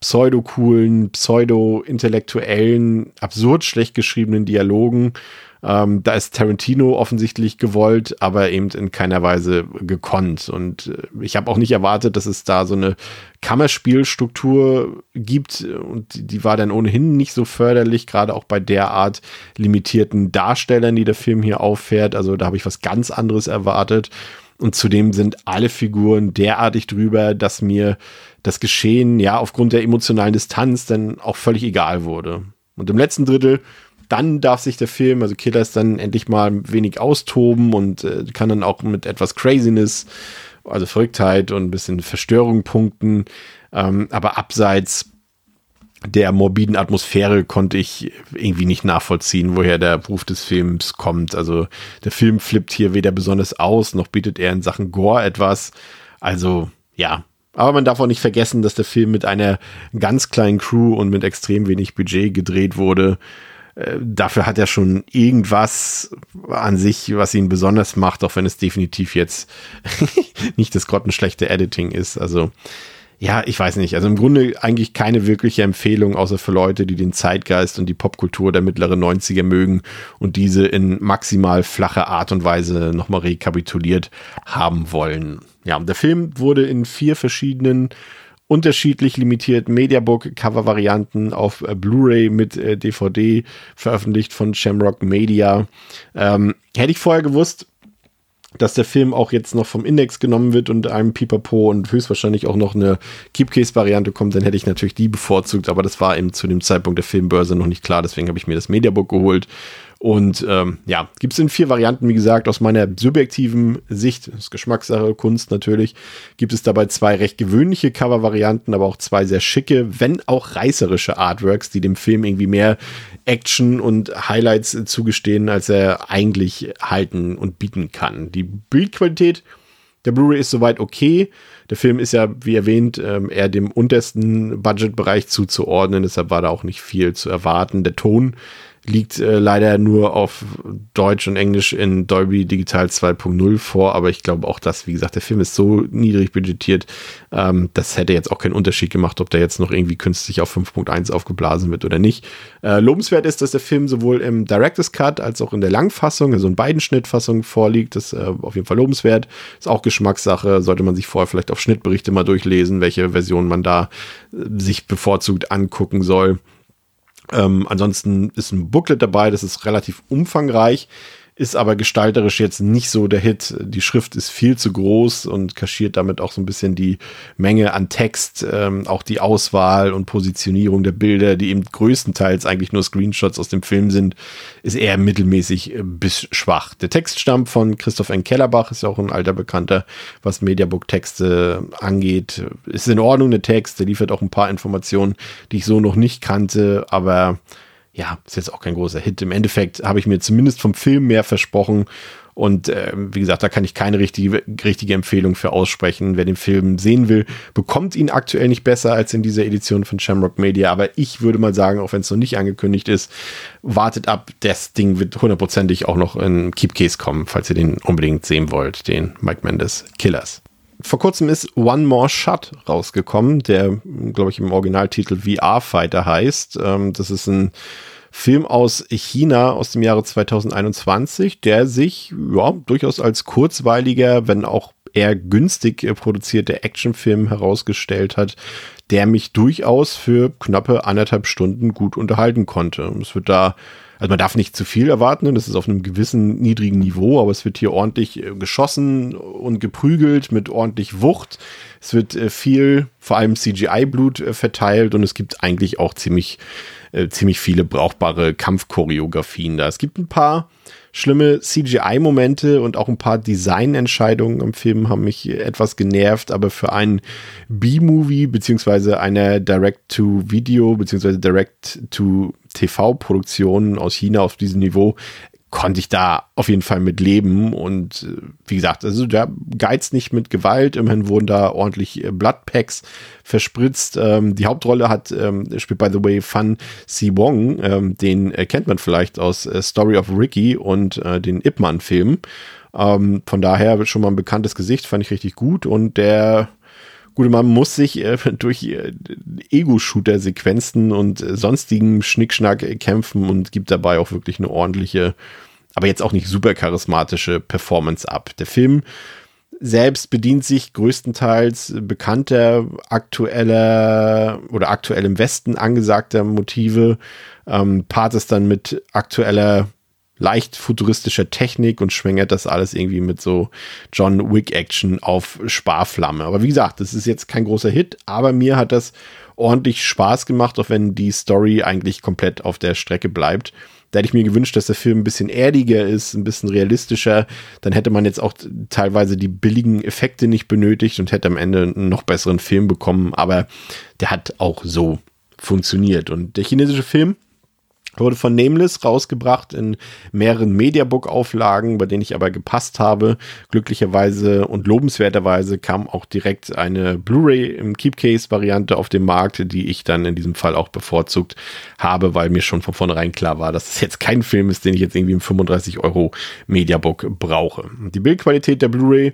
pseudo-coolen, pseudo-intellektuellen, absurd schlecht geschriebenen Dialogen. Ähm, da ist Tarantino offensichtlich gewollt, aber eben in keiner Weise gekonnt. Und äh, ich habe auch nicht erwartet, dass es da so eine Kammerspielstruktur gibt. Und die war dann ohnehin nicht so förderlich, gerade auch bei der Art limitierten Darstellern, die der Film hier auffährt. Also da habe ich was ganz anderes erwartet. Und zudem sind alle Figuren derartig drüber, dass mir das Geschehen ja aufgrund der emotionalen Distanz dann auch völlig egal wurde. Und im letzten Drittel, dann darf sich der Film, also Killers, dann endlich mal wenig austoben und äh, kann dann auch mit etwas Craziness, also Verrücktheit und ein bisschen Verstörung punkten. Ähm, aber abseits der morbiden Atmosphäre konnte ich irgendwie nicht nachvollziehen, woher der Ruf des Films kommt. Also der Film flippt hier weder besonders aus, noch bietet er in Sachen Gore etwas. Also ja, aber man darf auch nicht vergessen, dass der Film mit einer ganz kleinen Crew und mit extrem wenig Budget gedreht wurde. Äh, dafür hat er schon irgendwas an sich, was ihn besonders macht, auch wenn es definitiv jetzt nicht das grottenschlechte Editing ist. Also ja, ich weiß nicht. Also im Grunde eigentlich keine wirkliche Empfehlung, außer für Leute, die den Zeitgeist und die Popkultur der mittleren 90er mögen und diese in maximal flache Art und Weise nochmal rekapituliert haben wollen. Ja, der Film wurde in vier verschiedenen unterschiedlich limitierten Mediabook-Cover-Varianten auf äh, Blu-ray mit äh, DVD veröffentlicht von Shamrock Media. Ähm, hätte ich vorher gewusst, dass der Film auch jetzt noch vom Index genommen wird und einem Pipapo und höchstwahrscheinlich auch noch eine Keepcase-Variante kommt, dann hätte ich natürlich die bevorzugt, aber das war eben zu dem Zeitpunkt der Filmbörse noch nicht klar, deswegen habe ich mir das Mediabook geholt und ähm, ja, gibt es in vier Varianten, wie gesagt, aus meiner subjektiven Sicht, das ist Geschmackssache, Kunst natürlich, gibt es dabei zwei recht gewöhnliche Cover-Varianten, aber auch zwei sehr schicke, wenn auch reißerische Artworks, die dem Film irgendwie mehr Action und Highlights zugestehen, als er eigentlich halten und bieten kann. Die Bildqualität der Blu-ray ist soweit okay. Der Film ist ja, wie erwähnt, ähm, eher dem untersten Budgetbereich zuzuordnen, deshalb war da auch nicht viel zu erwarten. Der Ton liegt äh, leider nur auf Deutsch und Englisch in Dolby Digital 2.0 vor, aber ich glaube auch, dass, wie gesagt, der Film ist so niedrig budgetiert, ähm, das hätte jetzt auch keinen Unterschied gemacht, ob der jetzt noch irgendwie künstlich auf 5.1 aufgeblasen wird oder nicht. Äh, lobenswert ist, dass der Film sowohl im Director's Cut als auch in der Langfassung, also in beiden Schnittfassungen vorliegt. Das ist äh, auf jeden Fall lobenswert. Ist auch Geschmackssache. Sollte man sich vorher vielleicht auf Schnittberichte mal durchlesen, welche Version man da äh, sich bevorzugt angucken soll. Ähm, ansonsten ist ein Booklet dabei, das ist relativ umfangreich ist aber gestalterisch jetzt nicht so der Hit. Die Schrift ist viel zu groß und kaschiert damit auch so ein bisschen die Menge an Text, ähm, auch die Auswahl und Positionierung der Bilder, die eben größtenteils eigentlich nur Screenshots aus dem Film sind, ist eher mittelmäßig äh, bis schwach. Der Text stammt von Christoph N. Kellerbach, ist ja auch ein alter Bekannter, was Mediabook-Texte angeht. Ist in Ordnung, der Text, der liefert auch ein paar Informationen, die ich so noch nicht kannte, aber ja, ist jetzt auch kein großer Hit. Im Endeffekt habe ich mir zumindest vom Film mehr versprochen und äh, wie gesagt, da kann ich keine richtige, richtige Empfehlung für aussprechen. Wer den Film sehen will, bekommt ihn aktuell nicht besser als in dieser Edition von Shamrock Media. Aber ich würde mal sagen, auch wenn es noch nicht angekündigt ist, wartet ab. Das Ding wird hundertprozentig auch noch in Keep Case kommen, falls ihr den unbedingt sehen wollt, den Mike Mendes Killers. Vor kurzem ist One More Shot rausgekommen, der, glaube ich, im Originaltitel VR Fighter heißt. Ähm, das ist ein Film aus China aus dem Jahre 2021, der sich ja, durchaus als kurzweiliger, wenn auch eher günstig äh, produzierter Actionfilm herausgestellt hat, der mich durchaus für knappe anderthalb Stunden gut unterhalten konnte. Es wird da also man darf nicht zu viel erwarten, das ist auf einem gewissen niedrigen Niveau, aber es wird hier ordentlich äh, geschossen und geprügelt mit ordentlich Wucht. Es wird äh, viel, vor allem CGI-Blut verteilt und es gibt eigentlich auch ziemlich äh, ziemlich viele brauchbare Kampfchoreografien da. Es gibt ein paar schlimme CGI-Momente und auch ein paar Designentscheidungen im Film haben mich etwas genervt, aber für einen B-Movie beziehungsweise eine Direct-to-Video beziehungsweise Direct-to-TV-Produktion aus China auf diesem Niveau konnte ich da auf jeden Fall mit leben. Und äh, wie gesagt, also der geizt nicht mit Gewalt. Immerhin wurden da ordentlich äh, Bloodpacks verspritzt. Ähm, die Hauptrolle hat, ähm, spielt by the way Fan Si Wong. Ähm, den äh, kennt man vielleicht aus äh, Story of Ricky und äh, den Ip Man-Filmen. Ähm, von daher schon mal ein bekanntes Gesicht, fand ich richtig gut. Und der gute Mann muss sich äh, durch äh, Ego-Shooter-Sequenzen und äh, sonstigen Schnickschnack kämpfen und gibt dabei auch wirklich eine ordentliche, aber jetzt auch nicht super charismatische Performance ab. Der Film selbst bedient sich größtenteils bekannter, aktueller oder aktuell im Westen angesagter Motive, ähm, paart es dann mit aktueller leicht futuristischer Technik und schwängert das alles irgendwie mit so John Wick Action auf Sparflamme. Aber wie gesagt, das ist jetzt kein großer Hit, aber mir hat das ordentlich Spaß gemacht, auch wenn die Story eigentlich komplett auf der Strecke bleibt. Da hätte ich mir gewünscht, dass der Film ein bisschen erdiger ist, ein bisschen realistischer. Dann hätte man jetzt auch teilweise die billigen Effekte nicht benötigt und hätte am Ende einen noch besseren Film bekommen. Aber der hat auch so funktioniert. Und der chinesische Film, Wurde von Nameless rausgebracht in mehreren Mediabook-Auflagen, bei denen ich aber gepasst habe. Glücklicherweise und lobenswerterweise kam auch direkt eine Blu-ray im Keepcase-Variante auf den Markt, die ich dann in diesem Fall auch bevorzugt habe, weil mir schon von vornherein klar war, dass es jetzt kein Film ist, den ich jetzt irgendwie im 35 Euro Mediabook brauche. Die Bildqualität der Blu-ray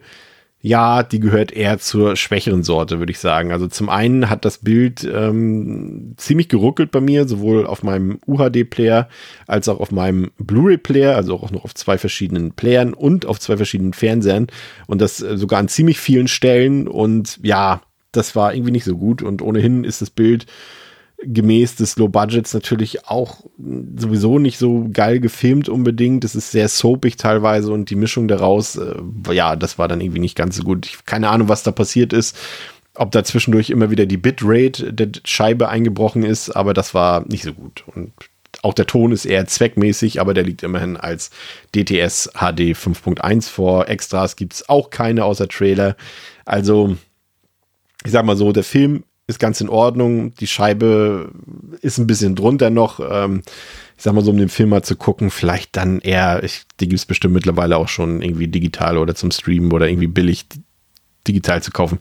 ja, die gehört eher zur schwächeren Sorte, würde ich sagen. Also zum einen hat das Bild ähm, ziemlich geruckelt bei mir, sowohl auf meinem UHD-Player als auch auf meinem Blu-ray-Player, also auch noch auf zwei verschiedenen Playern und auf zwei verschiedenen Fernsehern. Und das äh, sogar an ziemlich vielen Stellen. Und ja, das war irgendwie nicht so gut. Und ohnehin ist das Bild gemäß des Low Budgets natürlich auch sowieso nicht so geil gefilmt unbedingt. Es ist sehr soapig teilweise und die Mischung daraus, äh, ja, das war dann irgendwie nicht ganz so gut. Ich, keine Ahnung, was da passiert ist. Ob da zwischendurch immer wieder die Bitrate der Scheibe eingebrochen ist, aber das war nicht so gut. Und auch der Ton ist eher zweckmäßig, aber der liegt immerhin als DTS HD 5.1 vor. Extras gibt es auch keine außer Trailer. Also, ich sag mal so, der Film ist ganz in Ordnung. Die Scheibe ist ein bisschen drunter noch. Ähm, ich sag mal so, um den Film mal zu gucken, vielleicht dann eher, ich, die gibt es bestimmt mittlerweile auch schon irgendwie digital oder zum Streamen oder irgendwie billig digital zu kaufen.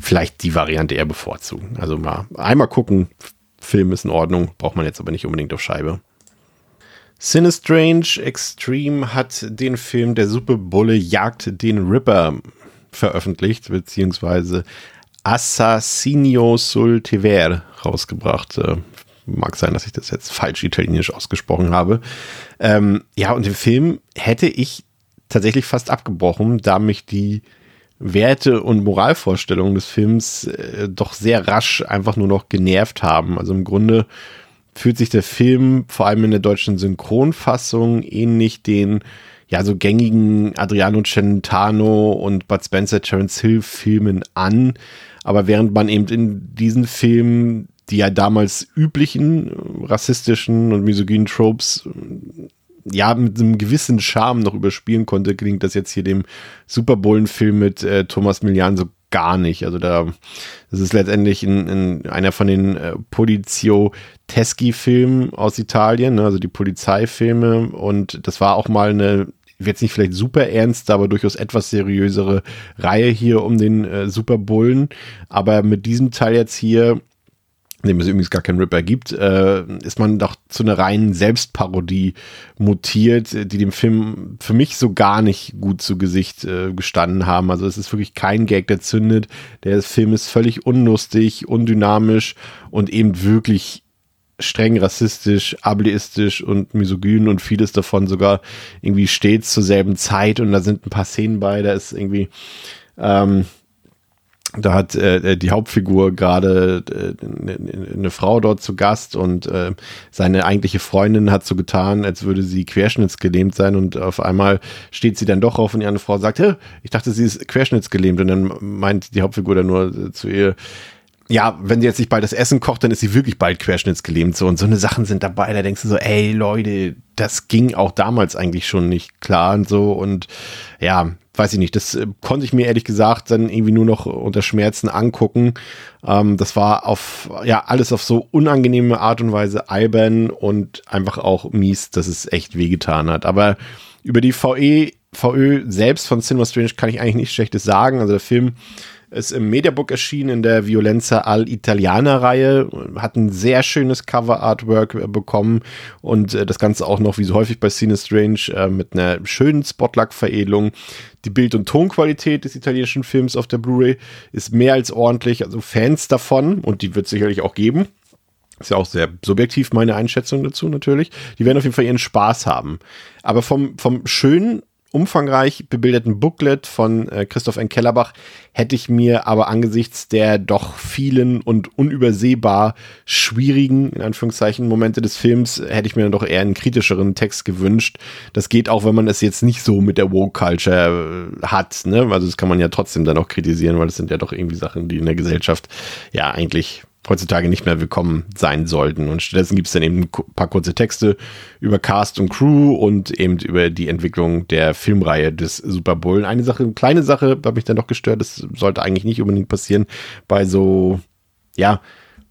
Vielleicht die Variante eher bevorzugen. Also mal einmal gucken, Film ist in Ordnung, braucht man jetzt aber nicht unbedingt auf Scheibe. Sinistrange Extreme hat den Film Der Superbulle jagt den Ripper veröffentlicht, beziehungsweise Assassinio sul Tever rausgebracht. Äh, mag sein, dass ich das jetzt falsch italienisch ausgesprochen habe. Ähm, ja, und den Film hätte ich tatsächlich fast abgebrochen, da mich die Werte und Moralvorstellungen des Films äh, doch sehr rasch einfach nur noch genervt haben. Also im Grunde fühlt sich der Film vor allem in der deutschen Synchronfassung ähnlich den ja, so gängigen Adriano Celentano und Bud Spencer Terence Hill Filmen an. Aber während man eben in diesen Filmen die ja damals üblichen rassistischen und misogynen Tropes ja mit einem gewissen Charme noch überspielen konnte, klingt das jetzt hier dem Super Bowl-Film mit äh, Thomas Millian so gar nicht. Also da, das ist letztendlich in, in einer von den äh, Polizio Teschi-Filmen aus Italien, ne, also die Polizeifilme. Und das war auch mal eine jetzt nicht vielleicht super ernst, aber durchaus etwas seriösere Reihe hier um den äh, Super Bullen. Aber mit diesem Teil jetzt hier dem es übrigens gar keinen Ripper gibt, äh, ist man doch zu einer reinen Selbstparodie mutiert, die dem Film für mich so gar nicht gut zu Gesicht äh, gestanden haben. Also es ist wirklich kein Gag, der zündet. Der Film ist völlig unlustig, undynamisch und eben wirklich streng rassistisch, ableistisch und misogyn und vieles davon sogar irgendwie stets zur selben Zeit und da sind ein paar Szenen bei, da ist irgendwie ähm, da hat äh, die Hauptfigur gerade äh, eine Frau dort zu Gast und äh, seine eigentliche Freundin hat so getan, als würde sie querschnittsgelähmt sein und auf einmal steht sie dann doch auf und andere Frau sagt, ich dachte, sie ist querschnittsgelähmt. Und dann meint die Hauptfigur dann nur zu ihr, ja, wenn sie jetzt nicht bald das Essen kocht, dann ist sie wirklich bald querschnittsgelähmt so und so eine Sachen sind dabei, da denkst du so, ey Leute, das ging auch damals eigentlich schon nicht klar und so und ja, weiß ich nicht, das äh, konnte ich mir ehrlich gesagt dann irgendwie nur noch unter Schmerzen angucken. Ähm, das war auf, ja, alles auf so unangenehme Art und Weise albern und einfach auch mies, dass es echt wehgetan hat. Aber über die VE, VÖ selbst von Cinema Strange kann ich eigentlich nichts Schlechtes sagen. Also der Film ist im Mediabook erschienen in der Violenza Al Italiana Reihe, hat ein sehr schönes Cover Artwork äh, bekommen und äh, das Ganze auch noch wie so häufig bei Cine Strange äh, mit einer schönen Spotluck Veredelung. Die Bild- und Tonqualität des italienischen Films auf der Blu-ray ist mehr als ordentlich, also Fans davon und die wird es sicherlich auch geben. Ist ja auch sehr subjektiv meine Einschätzung dazu natürlich. Die werden auf jeden Fall ihren Spaß haben. Aber vom, vom schönen umfangreich bebildeten Booklet von äh, Christoph N. Kellerbach hätte ich mir aber angesichts der doch vielen und unübersehbar schwierigen, in Anführungszeichen, Momente des Films, hätte ich mir dann doch eher einen kritischeren Text gewünscht. Das geht auch, wenn man es jetzt nicht so mit der Woke-Culture äh, hat, ne? Also das kann man ja trotzdem dann auch kritisieren, weil das sind ja doch irgendwie Sachen, die in der Gesellschaft ja eigentlich heutzutage nicht mehr willkommen sein sollten. Und stattdessen gibt es dann eben ein paar kurze Texte über Cast und Crew und eben über die Entwicklung der Filmreihe des Super Bowl. Eine Sache, eine kleine Sache, hat mich dann doch gestört, das sollte eigentlich nicht unbedingt passieren bei so, ja,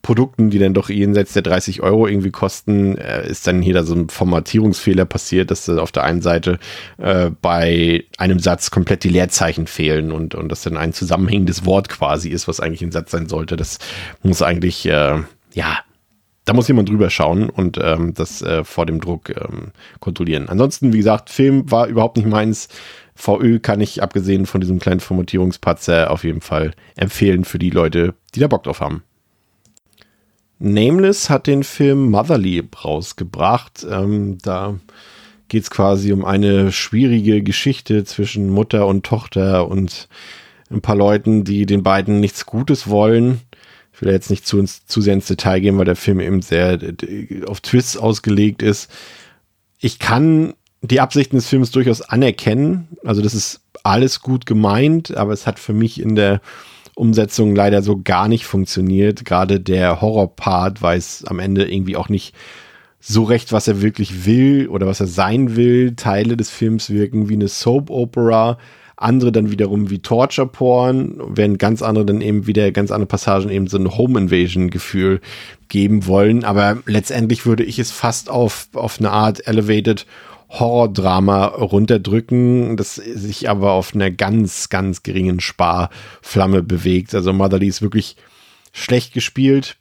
Produkten, die dann doch jenseits der 30 Euro irgendwie kosten, äh, ist dann hier da so ein Formatierungsfehler passiert, dass auf der einen Seite äh, bei einem Satz komplett die Leerzeichen fehlen und, und das dann ein zusammenhängendes Wort quasi ist, was eigentlich ein Satz sein sollte. Das muss eigentlich, äh, ja, da muss jemand drüber schauen und ähm, das äh, vor dem Druck ähm, kontrollieren. Ansonsten, wie gesagt, Film war überhaupt nicht meins. VÖ kann ich, abgesehen von diesem kleinen Formatierungspatzer, auf jeden Fall empfehlen für die Leute, die da Bock drauf haben. Nameless hat den Film Motherly rausgebracht. Ähm, da geht es quasi um eine schwierige Geschichte zwischen Mutter und Tochter und ein paar Leuten, die den beiden nichts Gutes wollen. Ich will jetzt nicht zu, zu sehr ins Detail gehen, weil der Film eben sehr äh, auf Twists ausgelegt ist. Ich kann die Absichten des Films durchaus anerkennen. Also das ist alles gut gemeint, aber es hat für mich in der Umsetzung leider so gar nicht funktioniert. Gerade der Horror-Part weiß am Ende irgendwie auch nicht so recht, was er wirklich will oder was er sein will. Teile des Films wirken wie eine Soap-Opera, andere dann wiederum wie Torture-Porn, während ganz andere dann eben wieder ganz andere Passagen eben so ein Home-Invasion-Gefühl geben wollen. Aber letztendlich würde ich es fast auf, auf eine Art Elevated Horrordrama runterdrücken, das sich aber auf einer ganz, ganz geringen Sparflamme bewegt. Also Motherly ist wirklich schlecht gespielt,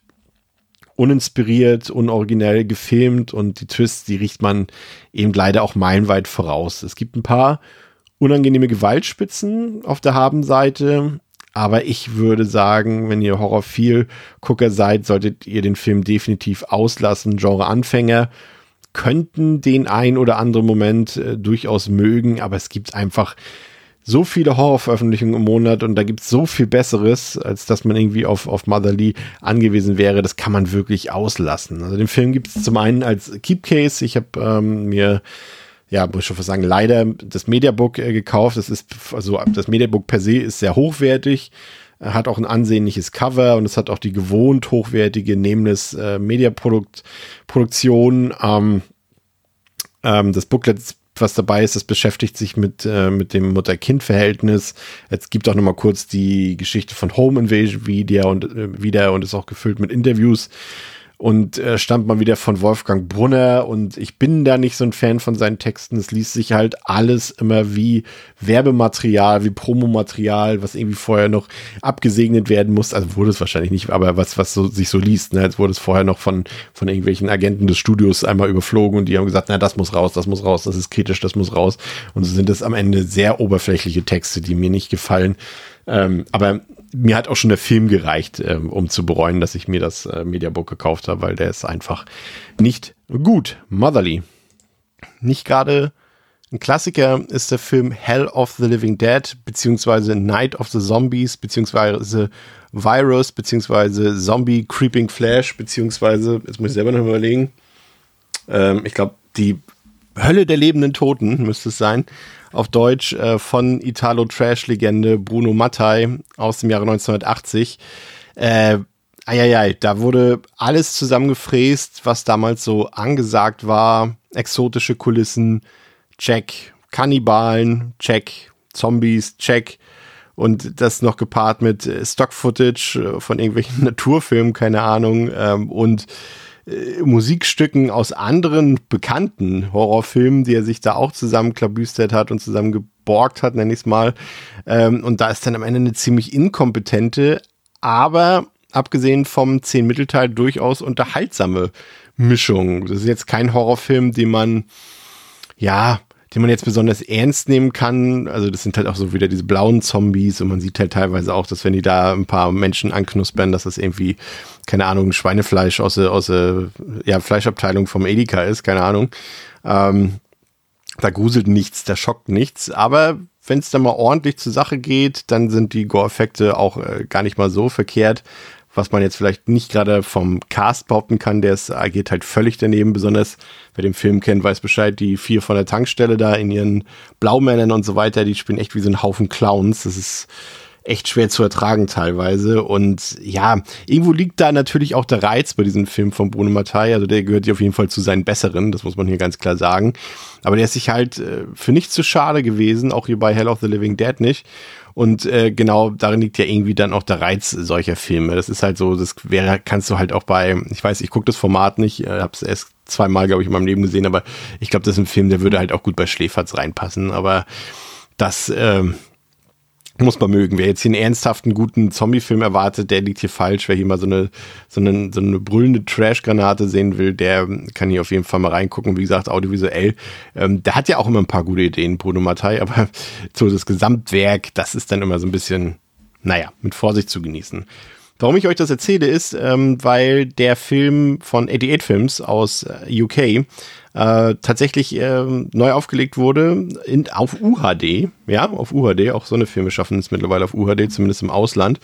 uninspiriert, unoriginell gefilmt und die Twists, die riecht man eben leider auch meilenweit voraus. Es gibt ein paar unangenehme Gewaltspitzen auf der Habenseite, aber ich würde sagen, wenn ihr Horror-Viel-Gucker seid, solltet ihr den Film definitiv auslassen. Genre-Anfänger könnten den ein oder anderen Moment äh, durchaus mögen, aber es gibt einfach so viele Horrorveröffentlichungen im Monat und da gibt es so viel Besseres, als dass man irgendwie auf, auf Motherly angewiesen wäre. Das kann man wirklich auslassen. Also den Film gibt es zum einen als Keepcase. Ich habe ähm, mir ja, muss ich schon fast sagen, leider das Mediabook äh, gekauft. Das ist, also das Mediabook per se ist sehr hochwertig, hat auch ein ansehnliches Cover und es hat auch die gewohnt hochwertige Nameless äh, Mediaproduktion. Ähm, ähm, das Booklet was dabei ist, das beschäftigt sich mit, äh, mit dem Mutter-Kind-Verhältnis. Es gibt auch nochmal kurz die Geschichte von Home Invasion wieder und, äh, wieder und ist auch gefüllt mit Interviews und äh, stammt mal wieder von Wolfgang Brunner und ich bin da nicht so ein Fan von seinen Texten. Es liest sich halt alles immer wie Werbematerial, wie Promomaterial, was irgendwie vorher noch abgesegnet werden muss. Also wurde es wahrscheinlich nicht, aber was, was so, sich so liest, ne? Jetzt wurde es vorher noch von, von irgendwelchen Agenten des Studios einmal überflogen und die haben gesagt, na, das muss raus, das muss raus, das ist kritisch, das muss raus. Und so sind es am Ende sehr oberflächliche Texte, die mir nicht gefallen. Ähm, aber mir hat auch schon der Film gereicht, ähm, um zu bereuen, dass ich mir das äh, Mediabook gekauft habe, weil der ist einfach nicht gut. Motherly. Nicht gerade ein Klassiker ist der Film Hell of the Living Dead, beziehungsweise Night of the Zombies, beziehungsweise Virus, beziehungsweise Zombie Creeping Flash, beziehungsweise, jetzt muss ich selber noch überlegen, ähm, ich glaube, die Hölle der lebenden Toten müsste es sein auf Deutsch äh, von Italo-Trash-Legende Bruno Mattei aus dem Jahre 1980. Äh, Eieiei, da wurde alles zusammengefräst, was damals so angesagt war. Exotische Kulissen, check. Kannibalen, check. Zombies, check. Und das noch gepaart mit Stock-Footage äh, von irgendwelchen Naturfilmen, keine Ahnung. Ähm, und äh, Musikstücken aus anderen bekannten Horrorfilmen, die er sich da auch zusammenklabüstert hat und zusammen geborgt hat, nenne ich es mal. Ähm, und da ist dann am Ende eine ziemlich inkompetente, aber abgesehen vom zehn Mittelteil durchaus unterhaltsame Mischung. Das ist jetzt kein Horrorfilm, den man ja den man jetzt besonders ernst nehmen kann. Also das sind halt auch so wieder diese blauen Zombies und man sieht halt teilweise auch, dass wenn die da ein paar Menschen anknuspern, dass das irgendwie, keine Ahnung, Schweinefleisch aus der, aus ja, Fleischabteilung vom Edeka ist, keine Ahnung. Ähm, da gruselt nichts, da schockt nichts, aber wenn es dann mal ordentlich zur Sache geht, dann sind die Gore-Effekte auch äh, gar nicht mal so verkehrt was man jetzt vielleicht nicht gerade vom Cast behaupten kann, der ist, agiert halt völlig daneben, besonders wer den Film kennt, weiß Bescheid, die vier von der Tankstelle da in ihren Blaumännern und so weiter, die spielen echt wie so ein Haufen Clowns, das ist echt schwer zu ertragen teilweise. Und ja, irgendwo liegt da natürlich auch der Reiz bei diesem Film von Bruno Mattei, also der gehört hier auf jeden Fall zu seinen Besseren, das muss man hier ganz klar sagen, aber der ist sich halt äh, für nichts zu schade gewesen, auch hier bei Hell of the Living Dead nicht und äh, genau darin liegt ja irgendwie dann auch der Reiz solcher Filme. Das ist halt so, das wäre, kannst du halt auch bei, ich weiß, ich gucke das Format nicht, äh, habe es erst zweimal, glaube ich, in meinem Leben gesehen, aber ich glaube, das ist ein Film, der würde halt auch gut bei Schläferz reinpassen. Aber das, äh, muss man mögen. Wer jetzt hier einen ernsthaften, guten Zombie-Film erwartet, der liegt hier falsch. Wer hier mal so eine, so eine, so eine brüllende Trash-Granate sehen will, der kann hier auf jeden Fall mal reingucken. Wie gesagt, audiovisuell. Ähm, der hat ja auch immer ein paar gute Ideen, Bruno Mattei, aber so das Gesamtwerk, das ist dann immer so ein bisschen, naja, mit Vorsicht zu genießen. Warum ich euch das erzähle, ist, ähm, weil der Film von 88 Films aus äh, UK äh, tatsächlich äh, neu aufgelegt wurde in, auf UHD. Ja, auf UHD. Auch so eine Filme schaffen es mittlerweile auf UHD, zumindest im Ausland.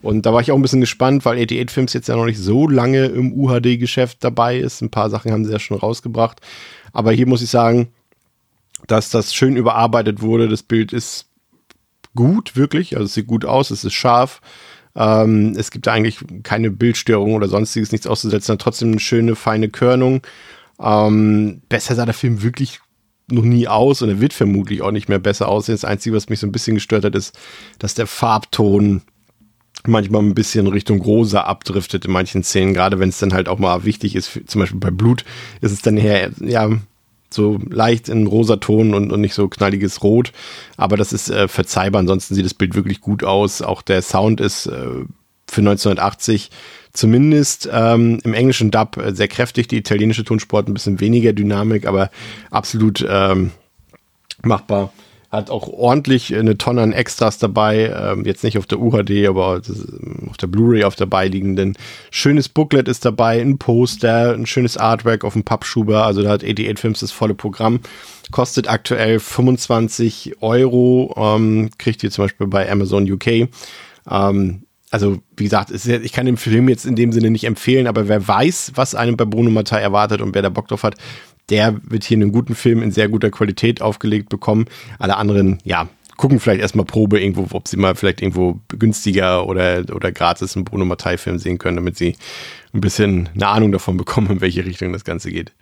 Und da war ich auch ein bisschen gespannt, weil 88 Films jetzt ja noch nicht so lange im UHD-Geschäft dabei ist. Ein paar Sachen haben sie ja schon rausgebracht. Aber hier muss ich sagen, dass das schön überarbeitet wurde. Das Bild ist gut, wirklich. Also es sieht gut aus, es ist scharf. Ähm, es gibt eigentlich keine Bildstörung oder sonstiges, nichts auszusetzen, trotzdem eine schöne, feine Körnung. Ähm, besser sah der Film wirklich noch nie aus und er wird vermutlich auch nicht mehr besser aussehen. Das Einzige, was mich so ein bisschen gestört hat, ist, dass der Farbton manchmal ein bisschen Richtung rosa abdriftet in manchen Szenen, gerade wenn es dann halt auch mal wichtig ist, zum Beispiel bei Blut ist es dann her, ja, so leicht in rosa Ton und, und nicht so knalliges Rot. Aber das ist äh, verzeihbar. Ansonsten sieht das Bild wirklich gut aus. Auch der Sound ist äh, für 1980 zumindest ähm, im englischen Dub äh, sehr kräftig. Die italienische Tonsport ein bisschen weniger Dynamik, aber absolut ähm, machbar hat auch ordentlich eine Tonne an Extras dabei. Ähm, jetzt nicht auf der UHD, aber ähm, auf der Blu-ray auf dabei liegenden. Schönes Booklet ist dabei, ein Poster, ein schönes Artwork auf dem Pappschuber. Also da hat 88 Films das volle Programm. Kostet aktuell 25 Euro. Ähm, kriegt ihr zum Beispiel bei Amazon UK. Ähm, also wie gesagt, ich kann den Film jetzt in dem Sinne nicht empfehlen, aber wer weiß, was einem bei Bruno Mattei erwartet und wer da Bock drauf hat, der wird hier einen guten Film in sehr guter Qualität aufgelegt bekommen. Alle anderen, ja, gucken vielleicht erstmal Probe irgendwo, ob sie mal vielleicht irgendwo günstiger oder, oder gratis einen Bruno Mattei-Film sehen können, damit sie ein bisschen eine Ahnung davon bekommen, in welche Richtung das Ganze geht.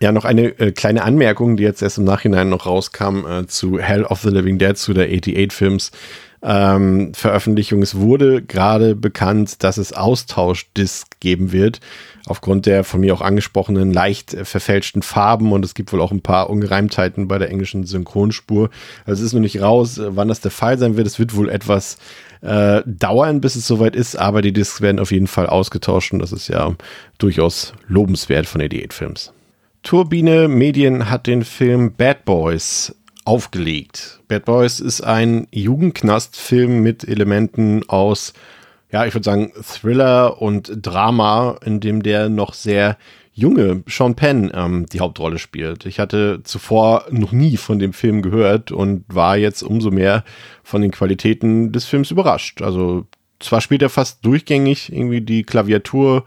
Ja, noch eine äh, kleine Anmerkung, die jetzt erst im Nachhinein noch rauskam äh, zu Hell of the Living Dead, zu der 88 Films ähm, Veröffentlichung. Es wurde gerade bekannt, dass es Austauschdisc geben wird, aufgrund der von mir auch angesprochenen leicht äh, verfälschten Farben und es gibt wohl auch ein paar Ungereimtheiten bei der englischen Synchronspur. Also es ist noch nicht raus, äh, wann das der Fall sein wird. Es wird wohl etwas äh, dauern, bis es soweit ist, aber die Discs werden auf jeden Fall ausgetauscht und das ist ja durchaus lobenswert von den Diätfilms. Turbine Medien hat den Film Bad Boys aufgelegt. Bad Boys ist ein Jugendknastfilm mit Elementen aus, ja, ich würde sagen, Thriller und Drama, in dem der noch sehr junge Sean Penn ähm, die Hauptrolle spielt. Ich hatte zuvor noch nie von dem Film gehört und war jetzt umso mehr von den Qualitäten des Films überrascht. Also zwar spielt er fast durchgängig irgendwie die Klaviatur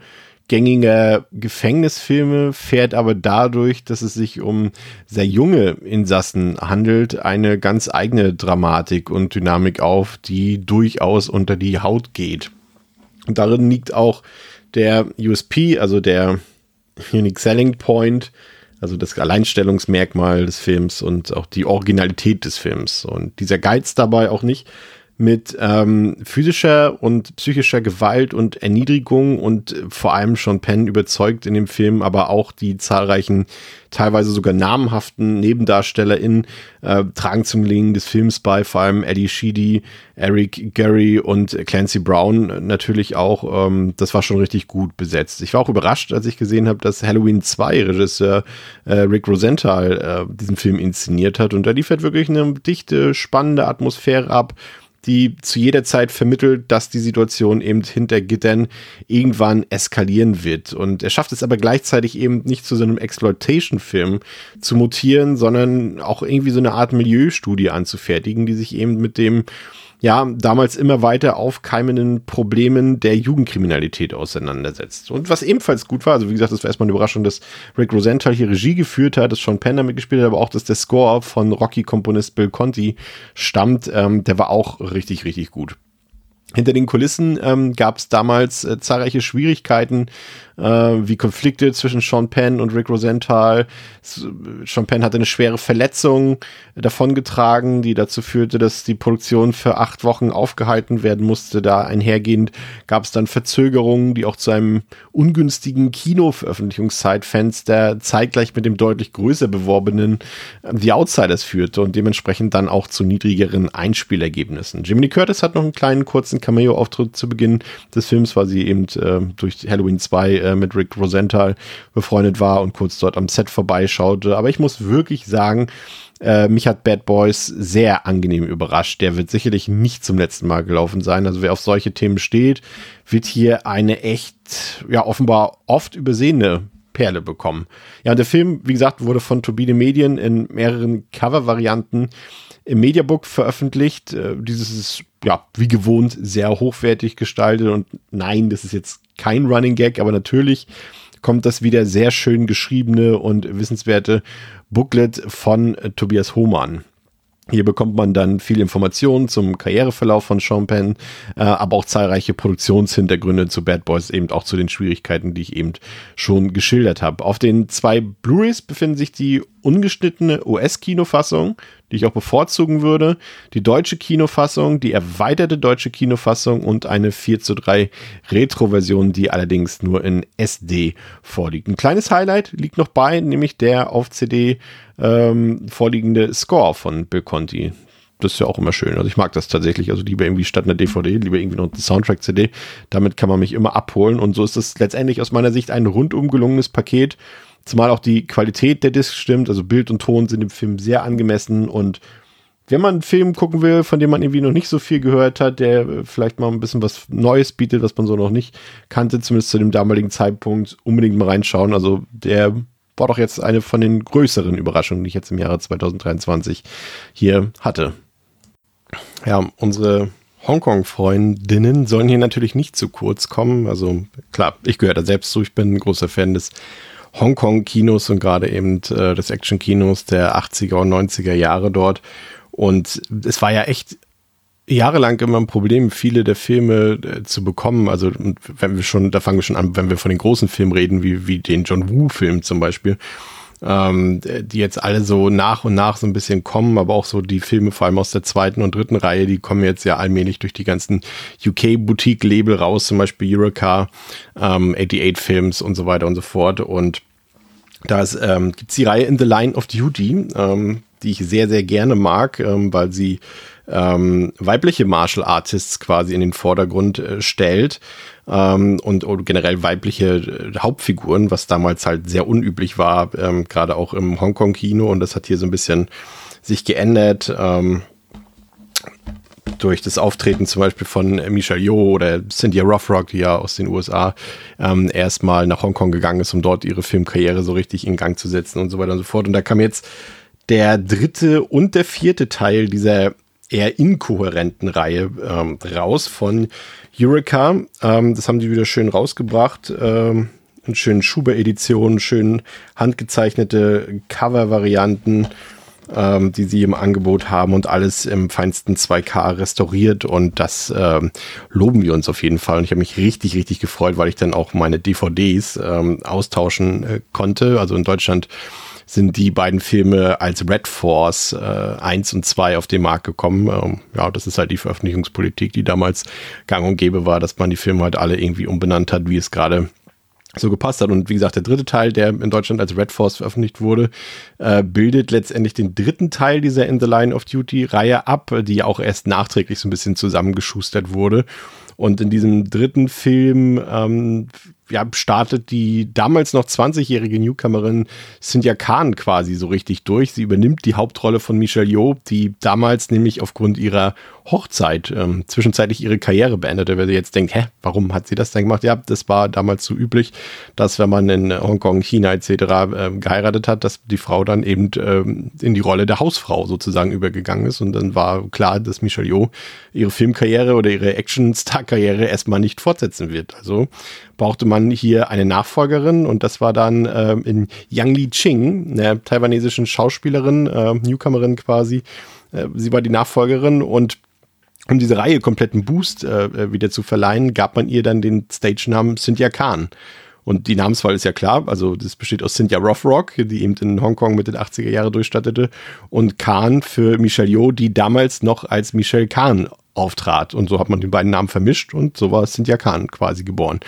gängiger Gefängnisfilme, fährt aber dadurch, dass es sich um sehr junge Insassen handelt, eine ganz eigene Dramatik und Dynamik auf, die durchaus unter die Haut geht. Und darin liegt auch der USP, also der Unique Selling Point, also das Alleinstellungsmerkmal des Films und auch die Originalität des Films. Und dieser Geiz dabei auch nicht mit ähm, physischer und psychischer Gewalt und Erniedrigung und vor allem schon Penn überzeugt in dem Film, aber auch die zahlreichen, teilweise sogar namhaften NebendarstellerInnen äh, tragen zum Gelingen des Films bei, vor allem Eddie Sheedy, Eric Gary und Clancy Brown natürlich auch. Ähm, das war schon richtig gut besetzt. Ich war auch überrascht, als ich gesehen habe, dass Halloween 2 Regisseur äh, Rick Rosenthal äh, diesen Film inszeniert hat und da liefert wirklich eine dichte, spannende Atmosphäre ab die zu jeder Zeit vermittelt, dass die Situation eben hinter Gittern irgendwann eskalieren wird. Und er schafft es aber gleichzeitig eben nicht zu so einem Exploitation-Film zu mutieren, sondern auch irgendwie so eine Art Milieustudie anzufertigen, die sich eben mit dem ja, damals immer weiter aufkeimenden Problemen der Jugendkriminalität auseinandersetzt. Und was ebenfalls gut war, also wie gesagt, das war erstmal eine Überraschung, dass Rick Rosenthal hier Regie geführt hat, dass Sean Penn damit gespielt hat, aber auch, dass der Score von Rocky-Komponist Bill Conti stammt, ähm, der war auch richtig, richtig gut. Hinter den Kulissen ähm, gab es damals äh, zahlreiche Schwierigkeiten, äh, wie Konflikte zwischen Sean Penn und Rick Rosenthal. Sean Penn hatte eine schwere Verletzung davongetragen, die dazu führte, dass die Produktion für acht Wochen aufgehalten werden musste. Da einhergehend gab es dann Verzögerungen, die auch zu einem ungünstigen Kinoveröffentlichungszeitfenster zeitgleich mit dem deutlich größer beworbenen äh, The Outsiders führte und dementsprechend dann auch zu niedrigeren Einspielergebnissen. Jiminy Curtis hat noch einen kleinen kurzen Cameo-Auftritt zu Beginn des Films, weil sie eben äh, durch Halloween 2 äh, mit Rick Rosenthal befreundet war und kurz dort am Set vorbeischaute. Aber ich muss wirklich sagen, äh, mich hat Bad Boys sehr angenehm überrascht. Der wird sicherlich nicht zum letzten Mal gelaufen sein. Also wer auf solche Themen steht, wird hier eine echt, ja, offenbar oft übersehene Perle bekommen. Ja, und der Film, wie gesagt, wurde von Turbine Medien in mehreren Cover-Varianten im Mediabook veröffentlicht. Äh, dieses ist, ja, wie gewohnt, sehr hochwertig gestaltet und nein, das ist jetzt kein Running Gag, aber natürlich kommt das wieder sehr schön geschriebene und wissenswerte Booklet von äh, Tobias Hohmann. Hier bekommt man dann viel Informationen zum Karriereverlauf von Sean Penn, äh, aber auch zahlreiche Produktionshintergründe zu Bad Boys, eben auch zu den Schwierigkeiten, die ich eben schon geschildert habe. Auf den zwei Blu-rays befinden sich die ungeschnittene US-Kinofassung, die ich auch bevorzugen würde, die deutsche Kinofassung, die erweiterte deutsche Kinofassung und eine 4 zu 3 Retro-Version, die allerdings nur in SD vorliegt. Ein kleines Highlight liegt noch bei, nämlich der auf CD ähm, vorliegende Score von Bill Conti. Das ist ja auch immer schön. Also ich mag das tatsächlich. Also lieber irgendwie statt einer DVD, lieber irgendwie noch eine Soundtrack-CD. Damit kann man mich immer abholen. Und so ist das letztendlich aus meiner Sicht ein rundum gelungenes Paket. Zumal auch die Qualität der Disc stimmt. Also Bild und Ton sind im Film sehr angemessen. Und wenn man einen Film gucken will, von dem man irgendwie noch nicht so viel gehört hat, der vielleicht mal ein bisschen was Neues bietet, was man so noch nicht kannte, zumindest zu dem damaligen Zeitpunkt, unbedingt mal reinschauen. Also der war doch jetzt eine von den größeren Überraschungen, die ich jetzt im Jahre 2023 hier hatte. Ja, unsere Hongkong-Freundinnen sollen hier natürlich nicht zu kurz kommen. Also klar, ich gehöre da selbst zu. Ich bin ein großer Fan des Hongkong-Kinos und gerade eben äh, des Action-Kinos der 80er und 90er Jahre dort. Und es war ja echt jahrelang immer ein Problem, viele der Filme äh, zu bekommen. Also wenn wir schon, da fangen wir schon an, wenn wir von den großen Filmen reden, wie, wie den John Woo-Film zum Beispiel. Ähm, die jetzt alle so nach und nach so ein bisschen kommen, aber auch so die Filme, vor allem aus der zweiten und dritten Reihe, die kommen jetzt ja allmählich durch die ganzen UK-Boutique-Label raus, zum Beispiel Eurocar, ähm, 88 Films und so weiter und so fort. Und da ähm, gibt es die Reihe In the Line of Duty, ähm, die ich sehr, sehr gerne mag, ähm, weil sie ähm, weibliche Martial Artists quasi in den Vordergrund äh, stellt ähm, und, und, generell weibliche äh, Hauptfiguren, was damals halt sehr unüblich war, ähm, gerade auch im Hongkong-Kino und das hat hier so ein bisschen sich geändert. Ähm, durch das Auftreten zum Beispiel von Michelle Yeoh oder Cynthia Rothrock, die ja aus den USA ähm, erstmal nach Hongkong gegangen ist, um dort ihre Filmkarriere so richtig in Gang zu setzen und so weiter und so fort. Und da kam jetzt der dritte und der vierte Teil dieser eher inkohärenten Reihe ähm, raus von Eureka. Ähm, das haben die wieder schön rausgebracht. Ähm, in schönen Schuber-Editionen, schön handgezeichnete Cover-Varianten, ähm, die sie im Angebot haben und alles im feinsten 2K restauriert. Und das ähm, loben wir uns auf jeden Fall. Und ich habe mich richtig, richtig gefreut, weil ich dann auch meine DVDs ähm, austauschen äh, konnte. Also in Deutschland sind die beiden Filme als Red Force äh, 1 und 2 auf den Markt gekommen. Ähm, ja, das ist halt die Veröffentlichungspolitik, die damals gang und gäbe war, dass man die Filme halt alle irgendwie umbenannt hat, wie es gerade so gepasst hat. Und wie gesagt, der dritte Teil, der in Deutschland als Red Force veröffentlicht wurde, äh, bildet letztendlich den dritten Teil dieser In the Line of Duty Reihe ab, die auch erst nachträglich so ein bisschen zusammengeschustert wurde. Und in diesem dritten Film ähm, ja, startet die damals noch 20-jährige Newcomerin Cynthia Khan quasi so richtig durch. Sie übernimmt die Hauptrolle von Michelle Yeoh, die damals nämlich aufgrund ihrer Hochzeit ähm, zwischenzeitlich ihre Karriere beendete. Wer jetzt denkt, hä, warum hat sie das denn gemacht? Ja, das war damals so üblich, dass wenn man in Hongkong, China etc. Äh, geheiratet hat, dass die Frau dann eben ähm, in die Rolle der Hausfrau sozusagen übergegangen ist. Und dann war klar, dass Michelle Yeoh ihre Filmkarriere oder ihre Action-Star-Karriere erstmal nicht fortsetzen wird. Also brauchte man hier eine Nachfolgerin und das war dann äh, in Yang Li Ching, einer taiwanesischen Schauspielerin, äh, Newcomerin quasi. Äh, sie war die Nachfolgerin und um diese Reihe kompletten Boost äh, wieder zu verleihen, gab man ihr dann den Stage-Namen Cynthia Khan. Und die Namenswahl ist ja klar, also das besteht aus Cynthia Rothrock, die eben in Hongkong mit den 80er Jahre durchstattete, und Khan für Michelle Yeoh, die damals noch als Michelle Khan auftrat. Und so hat man die beiden Namen vermischt und so war Cynthia Khan quasi geboren.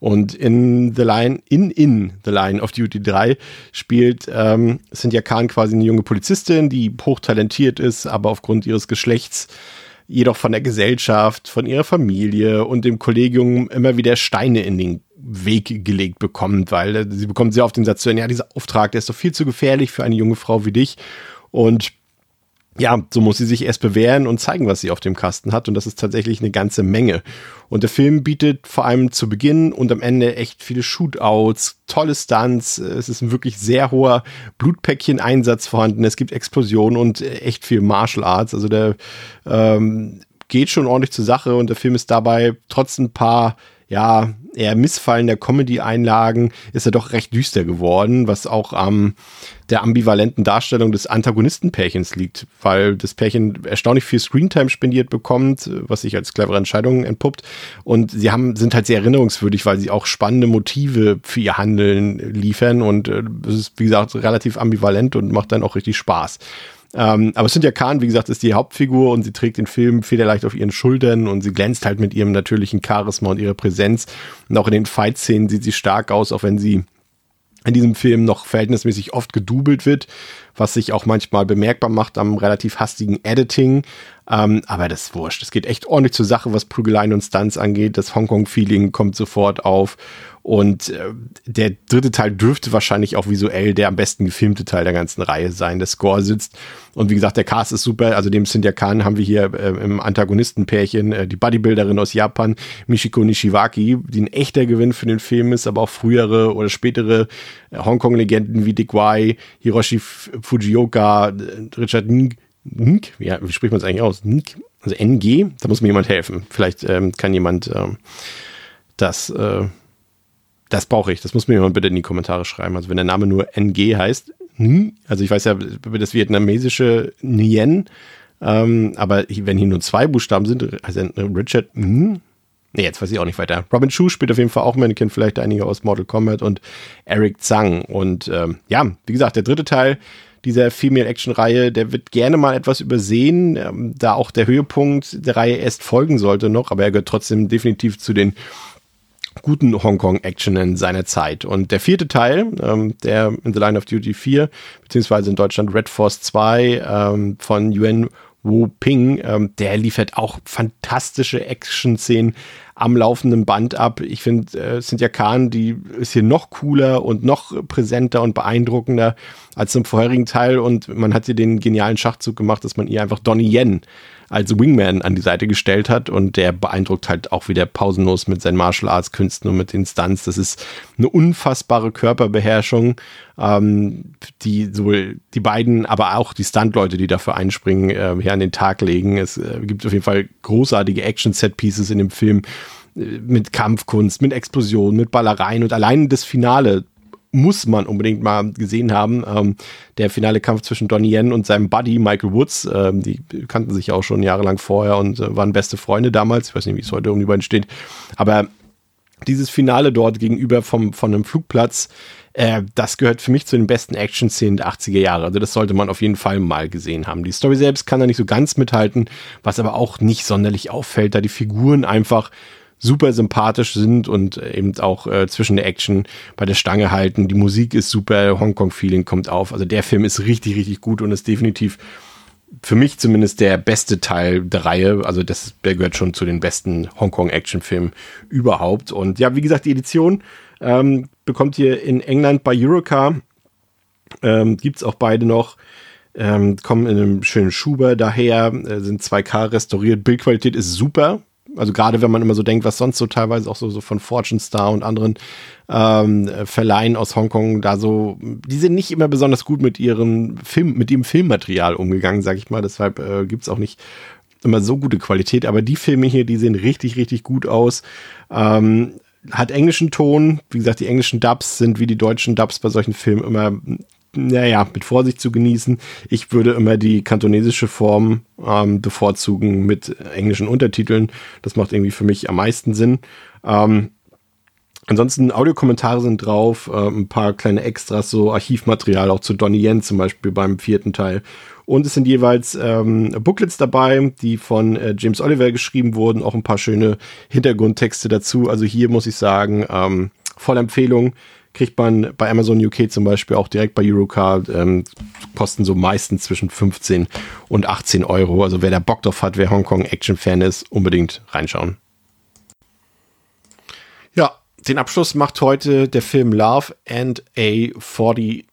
Und in The Line, in In The Line of Duty 3 spielt ähm, Cynthia Khan quasi eine junge Polizistin, die hochtalentiert ist, aber aufgrund ihres Geschlechts jedoch von der Gesellschaft, von ihrer Familie und dem Kollegium immer wieder Steine in den Weg gelegt bekommt, weil sie bekommt sehr oft den Satz zu hören, ja, dieser Auftrag, der ist doch viel zu gefährlich für eine junge Frau wie dich. Und ja, so muss sie sich erst bewähren und zeigen, was sie auf dem Kasten hat. Und das ist tatsächlich eine ganze Menge. Und der Film bietet vor allem zu Beginn und am Ende echt viele Shootouts, tolle Stunts. Es ist ein wirklich sehr hoher Blutpäckchen-Einsatz vorhanden. Es gibt Explosionen und echt viel Martial Arts. Also der ähm, geht schon ordentlich zur Sache und der Film ist dabei trotz ein paar ja, eher Missfallen der Comedy-Einlagen ist er doch recht düster geworden, was auch am ähm, der ambivalenten Darstellung des Antagonistenpärchens liegt, weil das Pärchen erstaunlich viel Screentime spendiert bekommt, was sich als clevere Entscheidung entpuppt. Und sie haben, sind halt sehr erinnerungswürdig, weil sie auch spannende Motive für ihr Handeln liefern und äh, es ist, wie gesagt, relativ ambivalent und macht dann auch richtig Spaß. Ähm, aber Cynthia Kahn, wie gesagt, ist die Hauptfigur und sie trägt den Film federleicht auf ihren Schultern und sie glänzt halt mit ihrem natürlichen Charisma und ihrer Präsenz. Und auch in den Fight-Szenen sieht sie stark aus, auch wenn sie in diesem Film noch verhältnismäßig oft gedoubelt wird, was sich auch manchmal bemerkbar macht am relativ hastigen Editing. Ähm, aber das ist wurscht. Es geht echt ordentlich zur Sache, was Prügeleien und Stunts angeht. Das Hongkong-Feeling kommt sofort auf. Und äh, der dritte Teil dürfte wahrscheinlich auch visuell der am besten gefilmte Teil der ganzen Reihe sein. Der Score sitzt. Und wie gesagt, der Cast ist super. Also dem Cynthia Khan haben wir hier äh, im Antagonistenpärchen äh, die Bodybuilderin aus Japan, Michiko Nishiwaki, die ein echter Gewinn für den Film ist, aber auch frühere oder spätere äh, Hongkong-Legenden wie Dick Wai, Hiroshi Fujioka, äh, Richard Ng, Ng, ja, wie spricht man es eigentlich aus? Ng, also NG, da muss mir jemand helfen. Vielleicht ähm, kann jemand ähm, das äh, das brauche ich. Das muss mir jemand bitte in die Kommentare schreiben. Also wenn der Name nur NG heißt, also ich weiß ja, das vietnamesische Nguyen, ähm, aber wenn hier nur zwei Buchstaben sind, also Richard, Nee, jetzt weiß ich auch nicht weiter. Robin Chu spielt auf jeden Fall auch kennt vielleicht einige aus Mortal Kombat und Eric Zhang. Und ähm, ja, wie gesagt, der dritte Teil dieser Female-Action-Reihe, der wird gerne mal etwas übersehen, ähm, da auch der Höhepunkt der Reihe erst folgen sollte noch, aber er gehört trotzdem definitiv zu den guten Hongkong-Action in seiner Zeit. Und der vierte Teil, ähm, der in The Line of Duty 4, beziehungsweise in Deutschland Red Force 2 ähm, von Yuan Wu Ping, ähm, der liefert auch fantastische Action-Szenen am laufenden Band ab. Ich finde, äh, Cynthia Kahn, die ist hier noch cooler und noch präsenter und beeindruckender als im vorherigen Teil. Und man hat hier den genialen Schachzug gemacht, dass man ihr einfach Donnie Yen als Wingman an die Seite gestellt hat und der beeindruckt halt auch wieder pausenlos mit seinen Martial Arts Künsten und mit den Stunts. Das ist eine unfassbare Körperbeherrschung, ähm, die sowohl die beiden, aber auch die Stuntleute, die dafür einspringen, äh, hier an den Tag legen. Es äh, gibt auf jeden Fall großartige Action-Set-Pieces in dem Film äh, mit Kampfkunst, mit Explosionen, mit Ballereien und allein das Finale muss man unbedingt mal gesehen haben. Ähm, der finale Kampf zwischen Donnie Yen und seinem Buddy Michael Woods, ähm, die kannten sich auch schon jahrelang vorher und äh, waren beste Freunde damals. Ich weiß nicht, wie es heute um die beiden steht. Aber dieses Finale dort gegenüber vom, von einem Flugplatz, äh, das gehört für mich zu den besten Action-Szenen der 80er Jahre. Also das sollte man auf jeden Fall mal gesehen haben. Die Story selbst kann da nicht so ganz mithalten, was aber auch nicht sonderlich auffällt, da die Figuren einfach super sympathisch sind und eben auch äh, zwischen der Action bei der Stange halten. Die Musik ist super, Hongkong-Feeling kommt auf. Also der Film ist richtig, richtig gut und ist definitiv für mich zumindest der beste Teil der Reihe. Also das der gehört schon zu den besten Hongkong-Action-Filmen überhaupt. Und ja, wie gesagt, die Edition ähm, bekommt ihr in England bei Eurocar. Ähm, Gibt auch beide noch. Ähm, kommen in einem schönen Schuber daher, äh, sind 2K restauriert. Bildqualität ist super. Also gerade wenn man immer so denkt, was sonst so teilweise auch so, so von Fortune Star und anderen ähm, Verleihen aus Hongkong da so, die sind nicht immer besonders gut mit ihrem Film, mit dem Filmmaterial umgegangen, sag ich mal. Deshalb äh, gibt es auch nicht immer so gute Qualität. Aber die Filme hier, die sehen richtig, richtig gut aus. Ähm, hat englischen Ton. Wie gesagt, die englischen Dubs sind wie die deutschen Dubs bei solchen Filmen immer naja, mit Vorsicht zu genießen. Ich würde immer die kantonesische Form ähm, bevorzugen mit englischen Untertiteln. Das macht irgendwie für mich am meisten Sinn. Ähm, ansonsten Audiokommentare sind drauf, äh, ein paar kleine Extras, so Archivmaterial auch zu Donnie Yen zum Beispiel beim vierten Teil. Und es sind jeweils ähm, Booklets dabei, die von äh, James Oliver geschrieben wurden, auch ein paar schöne Hintergrundtexte dazu. Also hier muss ich sagen, ähm, voll Empfehlung kriegt man bei Amazon UK zum Beispiel auch direkt bei Eurocard, ähm, kosten so meistens zwischen 15 und 18 Euro. Also wer da Bock drauf hat, wer Hongkong-Action-Fan ist, unbedingt reinschauen. Ja, den Abschluss macht heute der Film Love and a 45.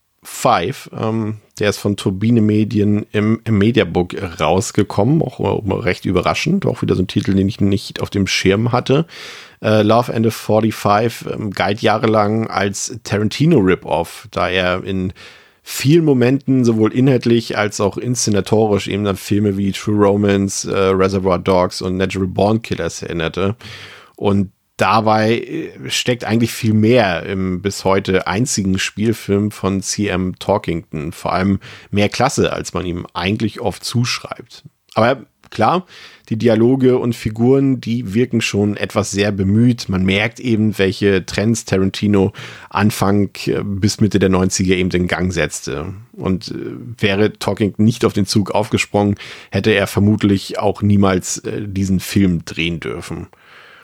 Ähm, der ist von Turbine Medien im, im Mediabook rausgekommen, auch recht überraschend, auch wieder so ein Titel, den ich nicht auf dem Schirm hatte äh, Love and the 45 ähm, galt jahrelang als Tarantino-Rip-Off, da er in vielen Momenten sowohl inhaltlich als auch inszenatorisch eben an Filme wie True Romance, äh, Reservoir Dogs und Natural Born Killers erinnerte. Und dabei äh, steckt eigentlich viel mehr im bis heute einzigen Spielfilm von CM Talkington. Vor allem mehr Klasse, als man ihm eigentlich oft zuschreibt. Aber klar, die Dialoge und Figuren, die wirken schon etwas sehr bemüht. Man merkt eben, welche Trends Tarantino Anfang äh, bis Mitte der 90er eben in Gang setzte. Und äh, wäre Talking nicht auf den Zug aufgesprungen, hätte er vermutlich auch niemals äh, diesen Film drehen dürfen.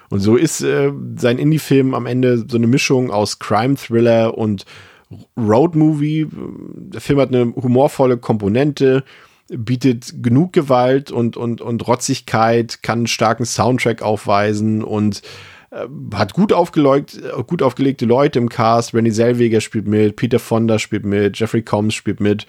Und so ist äh, sein Indie-Film am Ende so eine Mischung aus Crime-Thriller und Road-Movie. Der Film hat eine humorvolle Komponente, bietet genug Gewalt und, und, und Rotzigkeit, kann einen starken Soundtrack aufweisen und äh, hat gut, aufgelegt, gut aufgelegte Leute im Cast. Renny Zellweger spielt mit, Peter Fonda spielt mit, Jeffrey Combs spielt mit.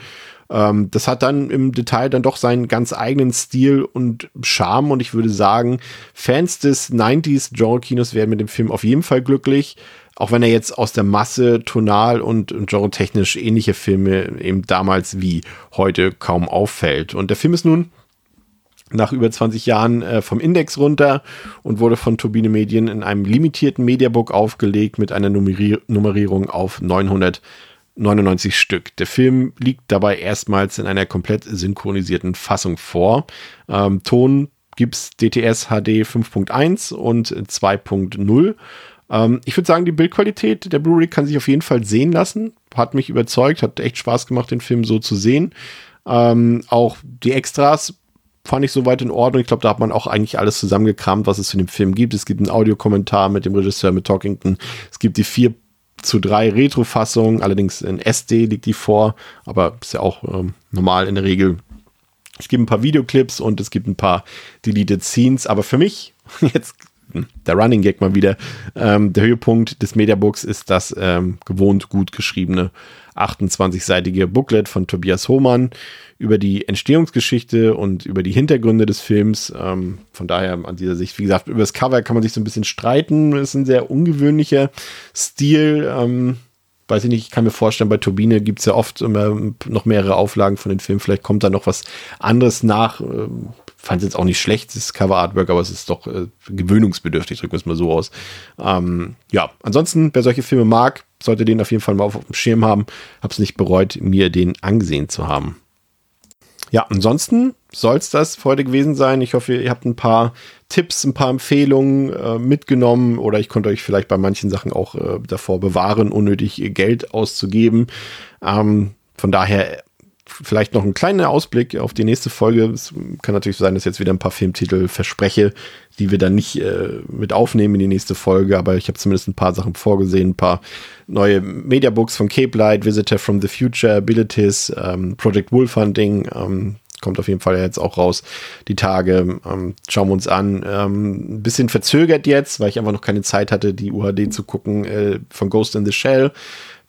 Ähm, das hat dann im Detail dann doch seinen ganz eigenen Stil und Charme und ich würde sagen, Fans des 90s Genre-Kinos werden mit dem Film auf jeden Fall glücklich auch wenn er jetzt aus der Masse tonal und, und genre-technisch ähnliche Filme eben damals wie heute kaum auffällt. Und der Film ist nun nach über 20 Jahren äh, vom Index runter und wurde von Turbine Medien in einem limitierten Mediabook aufgelegt mit einer Nummerier Nummerierung auf 999 Stück. Der Film liegt dabei erstmals in einer komplett synchronisierten Fassung vor. Ähm, Ton gibt es DTS HD 5.1 und 2.0. Ähm, ich würde sagen, die Bildqualität der Blu-ray kann sich auf jeden Fall sehen lassen. Hat mich überzeugt, hat echt Spaß gemacht, den Film so zu sehen. Ähm, auch die Extras fand ich soweit in Ordnung. Ich glaube, da hat man auch eigentlich alles zusammengekramt, was es zu dem Film gibt. Es gibt einen Audiokommentar mit dem Regisseur, mit Talkington. Es gibt die vier zu drei Retro-Fassung, allerdings in SD liegt die vor, aber ist ja auch ähm, normal in der Regel. Es gibt ein paar Videoclips und es gibt ein paar Deleted Scenes, aber für mich, jetzt der Running Gag mal wieder. Ähm, der Höhepunkt des Mediabooks ist das ähm, gewohnt gut geschriebene 28-seitige Booklet von Tobias Hohmann über die Entstehungsgeschichte und über die Hintergründe des Films. Ähm, von daher an dieser Sicht, wie gesagt, über das Cover kann man sich so ein bisschen streiten. Es ist ein sehr ungewöhnlicher Stil. Ähm, weiß ich nicht, ich kann mir vorstellen, bei Turbine gibt es ja oft immer noch mehrere Auflagen von den Filmen. Vielleicht kommt da noch was anderes nach. Ähm, fand es jetzt auch nicht schlecht, das Cover-Artwork, aber es ist doch äh, gewöhnungsbedürftig, drücken wir es mal so aus. Ähm, ja, ansonsten, wer solche Filme mag, sollte den auf jeden Fall mal auf, auf dem Schirm haben. Hab's nicht bereut, mir den angesehen zu haben. Ja, ansonsten soll es das für heute gewesen sein. Ich hoffe, ihr habt ein paar Tipps, ein paar Empfehlungen äh, mitgenommen oder ich konnte euch vielleicht bei manchen Sachen auch äh, davor bewahren, unnötig Geld auszugeben. Ähm, von daher vielleicht noch ein kleiner Ausblick auf die nächste Folge. Es kann natürlich sein, dass ich jetzt wieder ein paar Filmtitel verspreche, die wir dann nicht äh, mit aufnehmen in die nächste Folge, aber ich habe zumindest ein paar Sachen vorgesehen, ein paar neue Mediabooks von Cape Light, Visitor from the Future, Abilities, ähm, Project Wolf Hunting, ähm, kommt auf jeden Fall jetzt auch raus, die Tage. Ähm, schauen wir uns an. Ähm, ein bisschen verzögert jetzt, weil ich einfach noch keine Zeit hatte, die UHD zu gucken äh, von Ghost in the Shell.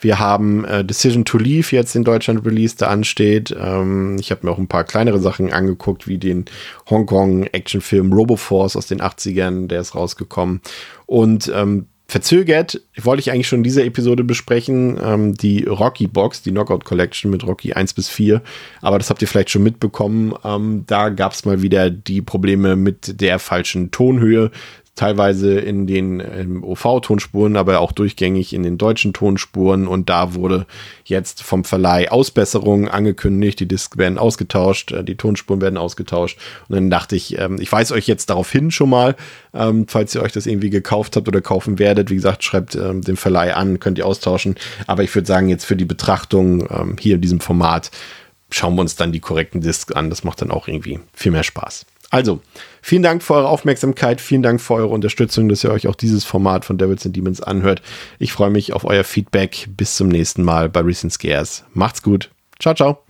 Wir haben äh, Decision to Leave jetzt in Deutschland released, der ansteht. Ähm, ich habe mir auch ein paar kleinere Sachen angeguckt, wie den Hongkong-Actionfilm Roboforce aus den 80ern, der ist rausgekommen. Und ähm, verzögert wollte ich eigentlich schon in dieser Episode besprechen, ähm, die Rocky Box, die Knockout Collection mit Rocky 1 bis 4. Aber das habt ihr vielleicht schon mitbekommen. Ähm, da gab es mal wieder die Probleme mit der falschen Tonhöhe teilweise in den ähm, OV-Tonspuren, aber auch durchgängig in den deutschen Tonspuren. Und da wurde jetzt vom Verleih Ausbesserungen angekündigt. Die Discs werden ausgetauscht, äh, die Tonspuren werden ausgetauscht. Und dann dachte ich, ähm, ich weise euch jetzt darauf hin schon mal, ähm, falls ihr euch das irgendwie gekauft habt oder kaufen werdet. Wie gesagt, schreibt den Verleih an, könnt ihr austauschen. Aber ich würde sagen, jetzt für die Betrachtung hier in diesem Format schauen wir uns dann die korrekten Discs an. Das macht dann auch irgendwie viel mehr Spaß. Also, vielen Dank für eure Aufmerksamkeit, vielen Dank für eure Unterstützung, dass ihr euch auch dieses Format von Devils and Demons anhört. Ich freue mich auf euer Feedback. Bis zum nächsten Mal bei Recent Scares. Macht's gut. Ciao, ciao.